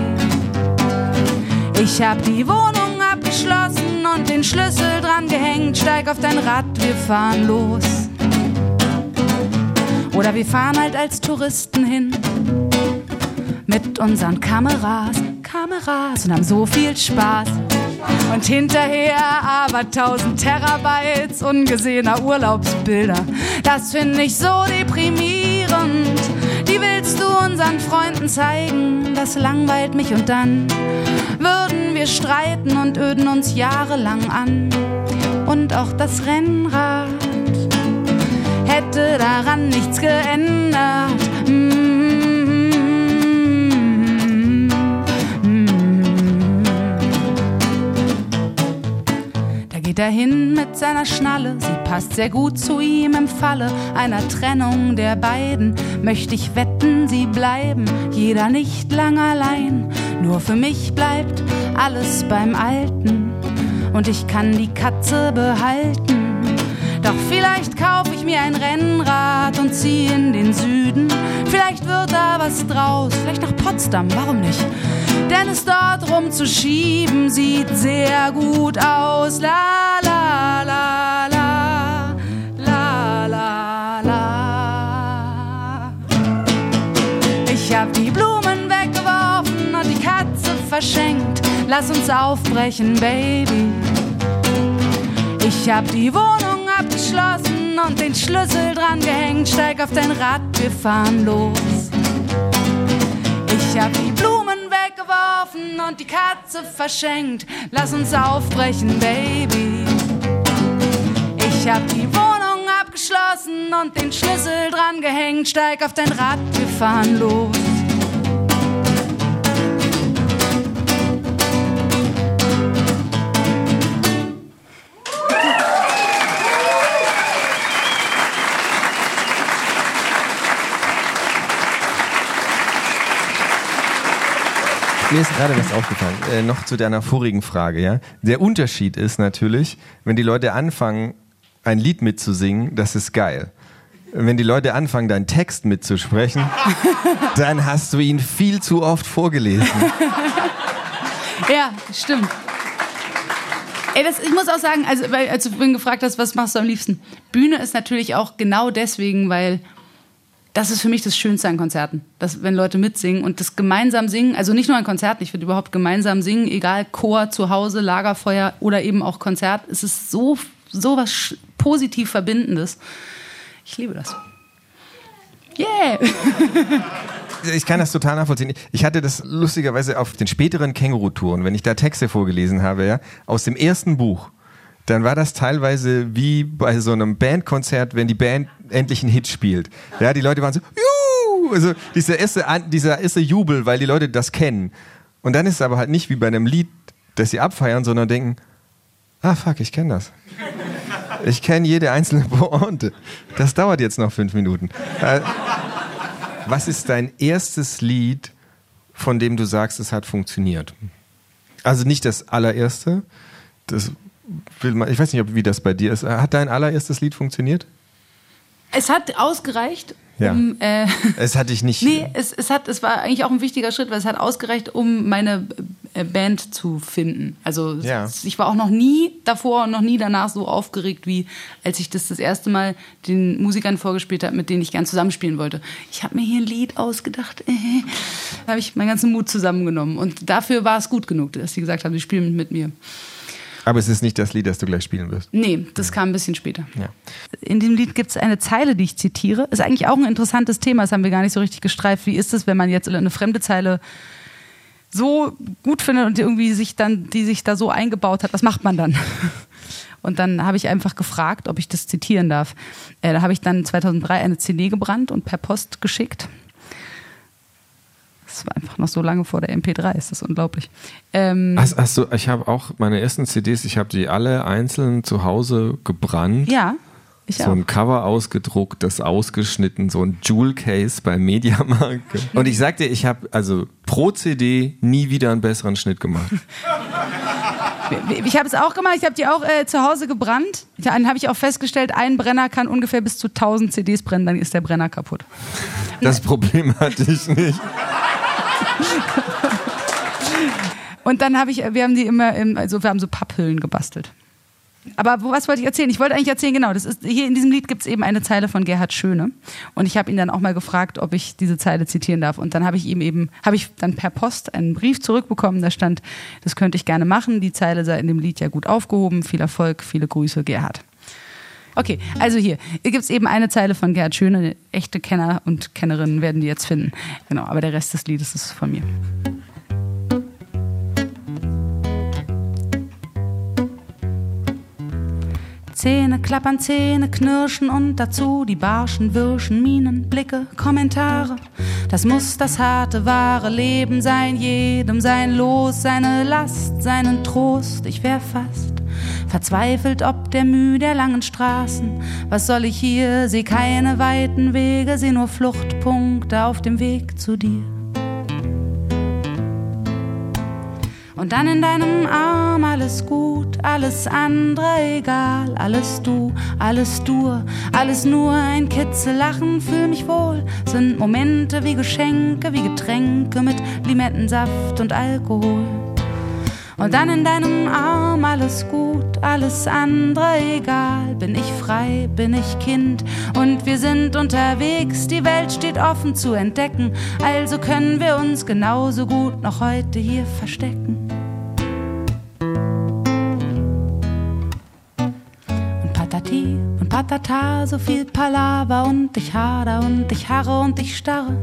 Ich hab die Wohnung abgeschlossen und den Schlüssel dran gehängt. Steig auf dein Rad, wir fahren los. Oder wir fahren halt als Touristen hin mit unseren Kameras, Kameras und haben so viel Spaß. Und hinterher aber tausend Terabytes ungesehener Urlaubsbilder. Das finde ich so deprimierend. Die willst du unseren Freunden zeigen, das langweilt mich und dann würden wir streiten und öden uns jahrelang an. Und auch das Rennrad hätte daran nichts geändert. Da geht er hin mit seiner Schnalle, sie passt sehr gut zu ihm im Falle einer Trennung der beiden. Möchte ich wetten, sie bleiben, jeder nicht lang allein. Nur für mich bleibt alles beim Alten und ich kann die Katze behalten. Doch vielleicht kaufe ich mir ein Rennrad und zieh in den Süden. Vielleicht wird da was draus, vielleicht nach Potsdam, warum nicht? Denn es dort rumzuschieben sieht sehr gut aus. La la la la la la la. Ich hab die Blumen weggeworfen und die Katze verschenkt. Lass uns aufbrechen, Baby. Ich hab die Wohnung abgeschlossen und den Schlüssel dran gehängt. Steig auf dein Rad, wir fahren los. Ich hab die Blumen weggeworfen und die Katze verschenkt. Lass uns aufbrechen, Baby. Ich hab die Wohnung abgeschlossen und den Schlüssel dran gehängt. Steig auf dein Rad, wir fahren los. Mir ist gerade was aufgefallen. Äh, noch zu deiner vorigen Frage, ja. Der Unterschied ist natürlich, wenn die Leute anfangen, ein Lied mitzusingen, das ist geil. Wenn die Leute anfangen, deinen Text mitzusprechen, dann hast du ihn viel zu oft vorgelesen. Ja, stimmt. Ey, das, ich muss auch sagen, also, weil, als du vorhin gefragt hast, was machst du am liebsten? Bühne ist natürlich auch genau deswegen, weil das ist für mich das Schönste an Konzerten. Dass, wenn Leute mitsingen und das gemeinsam singen, also nicht nur an Konzerten, ich würde überhaupt gemeinsam singen, egal Chor, zu Hause, Lagerfeuer oder eben auch Konzert, es ist so, so was positiv Verbindendes. Ich liebe das. Yeah! ich kann das total nachvollziehen. Ich hatte das lustigerweise auf den späteren Känguru-Touren, wenn ich da Texte vorgelesen habe, ja, aus dem ersten Buch dann war das teilweise wie bei so einem Bandkonzert, wenn die Band endlich einen Hit spielt. Ja, die Leute waren so, Juhu! also dieser erste, dieser erste Jubel, weil die Leute das kennen. Und dann ist es aber halt nicht wie bei einem Lied, das sie abfeiern, sondern denken, ah fuck, ich kenne das. Ich kenne jede einzelne Pointe. Das dauert jetzt noch fünf Minuten. Äh, was ist dein erstes Lied, von dem du sagst, es hat funktioniert? Also nicht das allererste, das will man, ich weiß nicht, ob, wie das bei dir ist. Hat dein allererstes Lied funktioniert? Es hat ausgereicht, Ja. um. Äh, Es hatte ich nicht. nee, es, es, hat, es war eigentlich auch ein wichtiger Schritt, weil es hat ausgereicht, um meine äh, Band zu finden. Also Ja. ich war auch noch nie davor und noch nie danach so aufgeregt, wie als ich das das erste Mal den Musikern vorgespielt habe, mit denen ich gern zusammenspielen wollte. Ich habe mir hier ein Lied ausgedacht. Äh, da habe ich meinen ganzen Mut zusammengenommen. Und dafür war es gut genug, dass sie gesagt haben, sie spielen mit mir. Aber es ist nicht das Lied, das du gleich spielen wirst. Nee, das kam ein bisschen später. Ja. In dem Lied gibt es eine Zeile, die ich zitiere. Ist eigentlich auch ein interessantes Thema, das haben wir gar nicht so richtig gestreift. Wie ist es, wenn man jetzt eine fremde Zeile so gut findet und irgendwie sich dann, die sich da so eingebaut hat, was macht man dann? Und dann habe ich einfach gefragt, ob ich das zitieren darf. Äh, da habe ich dann 2003 eine CD gebrannt und per Post geschickt. Das war einfach noch so lange vor der MP3, ist das unglaublich. Ähm, Hast, hast du, ich habe auch meine ersten CDs, ich habe die alle einzeln zu Hause gebrannt. ja, ich so auch. ein Cover ausgedruckt, das ausgeschnitten, so ein Jewel Case beim Mediamarkt. Und ich sagte, ich habe also pro CD nie wieder einen besseren Schnitt gemacht. Ich habe es auch gemacht, ich habe die auch äh, zu Hause gebrannt. Dann habe ich auch festgestellt, ein Brenner kann ungefähr bis zu 1000 CDs brennen, dann ist der Brenner kaputt. Das Problem hatte ich nicht. Und dann habe ich, wir haben die immer, im, also wir haben so Papphüllen gebastelt. Aber was wollte ich erzählen? Ich wollte eigentlich erzählen, genau, das ist, hier in diesem Lied gibt es eben eine Zeile von Gerhard Schöne. Und ich habe ihn dann auch mal gefragt, ob ich diese Zeile zitieren darf. Und dann habe ich ihm eben, habe ich dann per Post einen Brief zurückbekommen, da stand, das könnte ich gerne machen. Die Zeile sei in dem Lied ja gut aufgehoben. Viel Erfolg, viele Grüße, Gerhard. Okay, also hier, hier gibt es eben eine Zeile von Gerhard Schöne. Echte Kenner und Kennerinnen werden die jetzt finden. Genau, aber der Rest des Liedes ist von mir. Zähne klappern, Zähne knirschen und dazu die barschen, wirschen Minen, Blicke, Kommentare. Das muss das harte, wahre Leben sein, jedem sein Los, seine Last, seinen Trost. Ich wär fast verzweifelt ob der Mühe der langen Straßen. Was soll ich hier? Seh keine weiten Wege, seh nur Fluchtpunkte auf dem Weg zu dir. Und dann in deinem Arm alles gut, alles andere egal, alles du, alles du, alles nur ein Kitzel, Lachen, fühl mich wohl, sind Momente wie Geschenke, wie Getränke mit Limettensaft und Alkohol. Und dann in deinem Arm alles gut, alles andere egal. Bin ich frei, bin ich Kind und wir sind unterwegs. Die Welt steht offen zu entdecken, also können wir uns genauso gut noch heute hier verstecken. Und Patati und Patata, so viel Palaver und ich hader und ich harre und ich starre.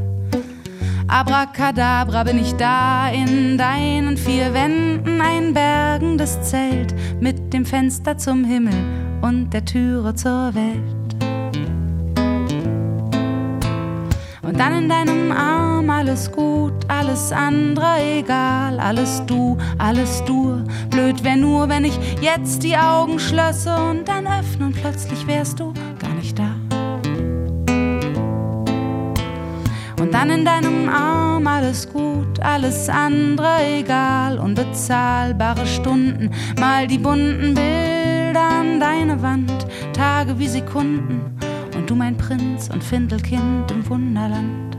Abracadabra bin ich da in deinen vier Wänden, ein bergendes Zelt mit dem Fenster zum Himmel und der Türe zur Welt. Und dann in deinem Arm alles gut, alles andere egal, alles du, alles du. Blöd wär nur, wenn ich jetzt die Augen schlösse und dann öffne und plötzlich wärst du Und dann in deinem Arm alles gut, alles andere egal. Unbezahlbare Stunden, mal die bunten Bilder an deine Wand, Tage wie Sekunden. Und du mein Prinz und Findelkind im Wunderland.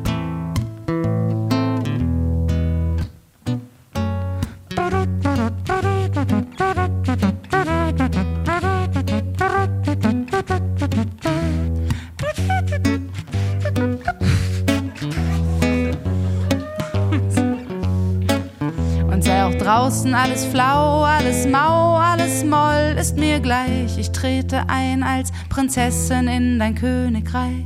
Alles flau, alles mau, alles moll, ist mir gleich. Ich trete ein als Prinzessin in dein Königreich.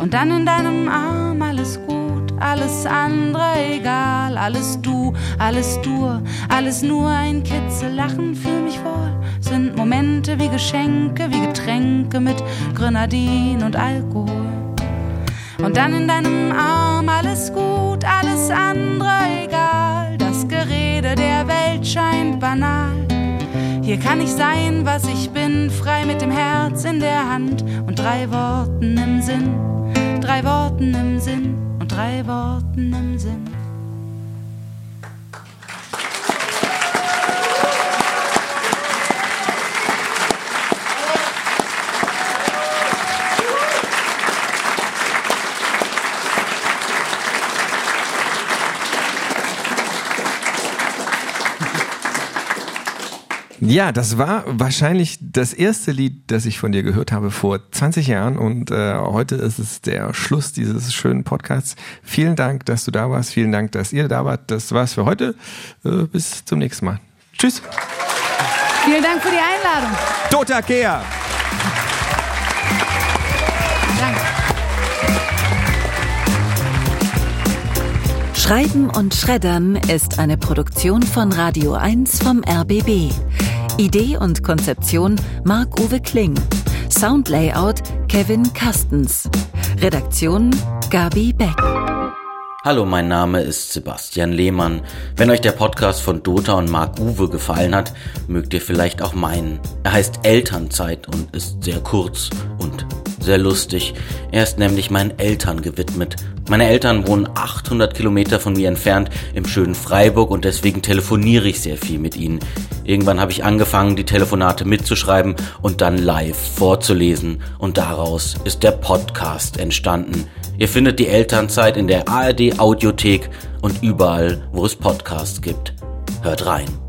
Und dann in deinem Arm alles gut, alles andere egal, alles du, alles du, alles nur ein Kitzel, lachen für mich wohl. Sind Momente wie Geschenke, wie Getränke mit Grenadin und Alkohol. Und dann in deinem Arm alles gut, alles andere egal. Scheint banal. Hier kann ich sein, was ich bin, frei mit dem Herz in der Hand und drei Worten im Sinn, drei Worten im Sinn und drei Worten im Sinn. Ja, das war wahrscheinlich das erste Lied, das ich von dir gehört habe vor 20 Jahren und äh, heute ist es der Schluss dieses schönen Podcasts. Vielen Dank, dass du da warst. Vielen Dank, dass ihr da wart. Das war's für heute. Äh, bis zum nächsten Mal. Tschüss. Vielen Dank für die Einladung. Dota Kea. Danke. Schreiben und Schreddern ist eine Produktion von Radio 1 vom RBB. Idee und Konzeption Marc-Uwe Kling. Soundlayout Kevin Kastens. Redaktion Gabi Beck. Hallo, mein Name ist Sebastian Lehmann. Wenn euch der Podcast von Dota und Marc-Uwe gefallen hat, mögt ihr vielleicht auch meinen. Er heißt Elternzeit und ist sehr kurz und sehr lustig. Er ist nämlich meinen Eltern gewidmet. Meine Eltern wohnen 800 Kilometer von mir entfernt im schönen Freiburg und deswegen telefoniere ich sehr viel mit ihnen. Irgendwann habe ich angefangen, die Telefonate mitzuschreiben und dann live vorzulesen und daraus ist der Podcast entstanden. Ihr findet die Elternzeit in der ARD Audiothek und überall, wo es Podcasts gibt. Hört rein.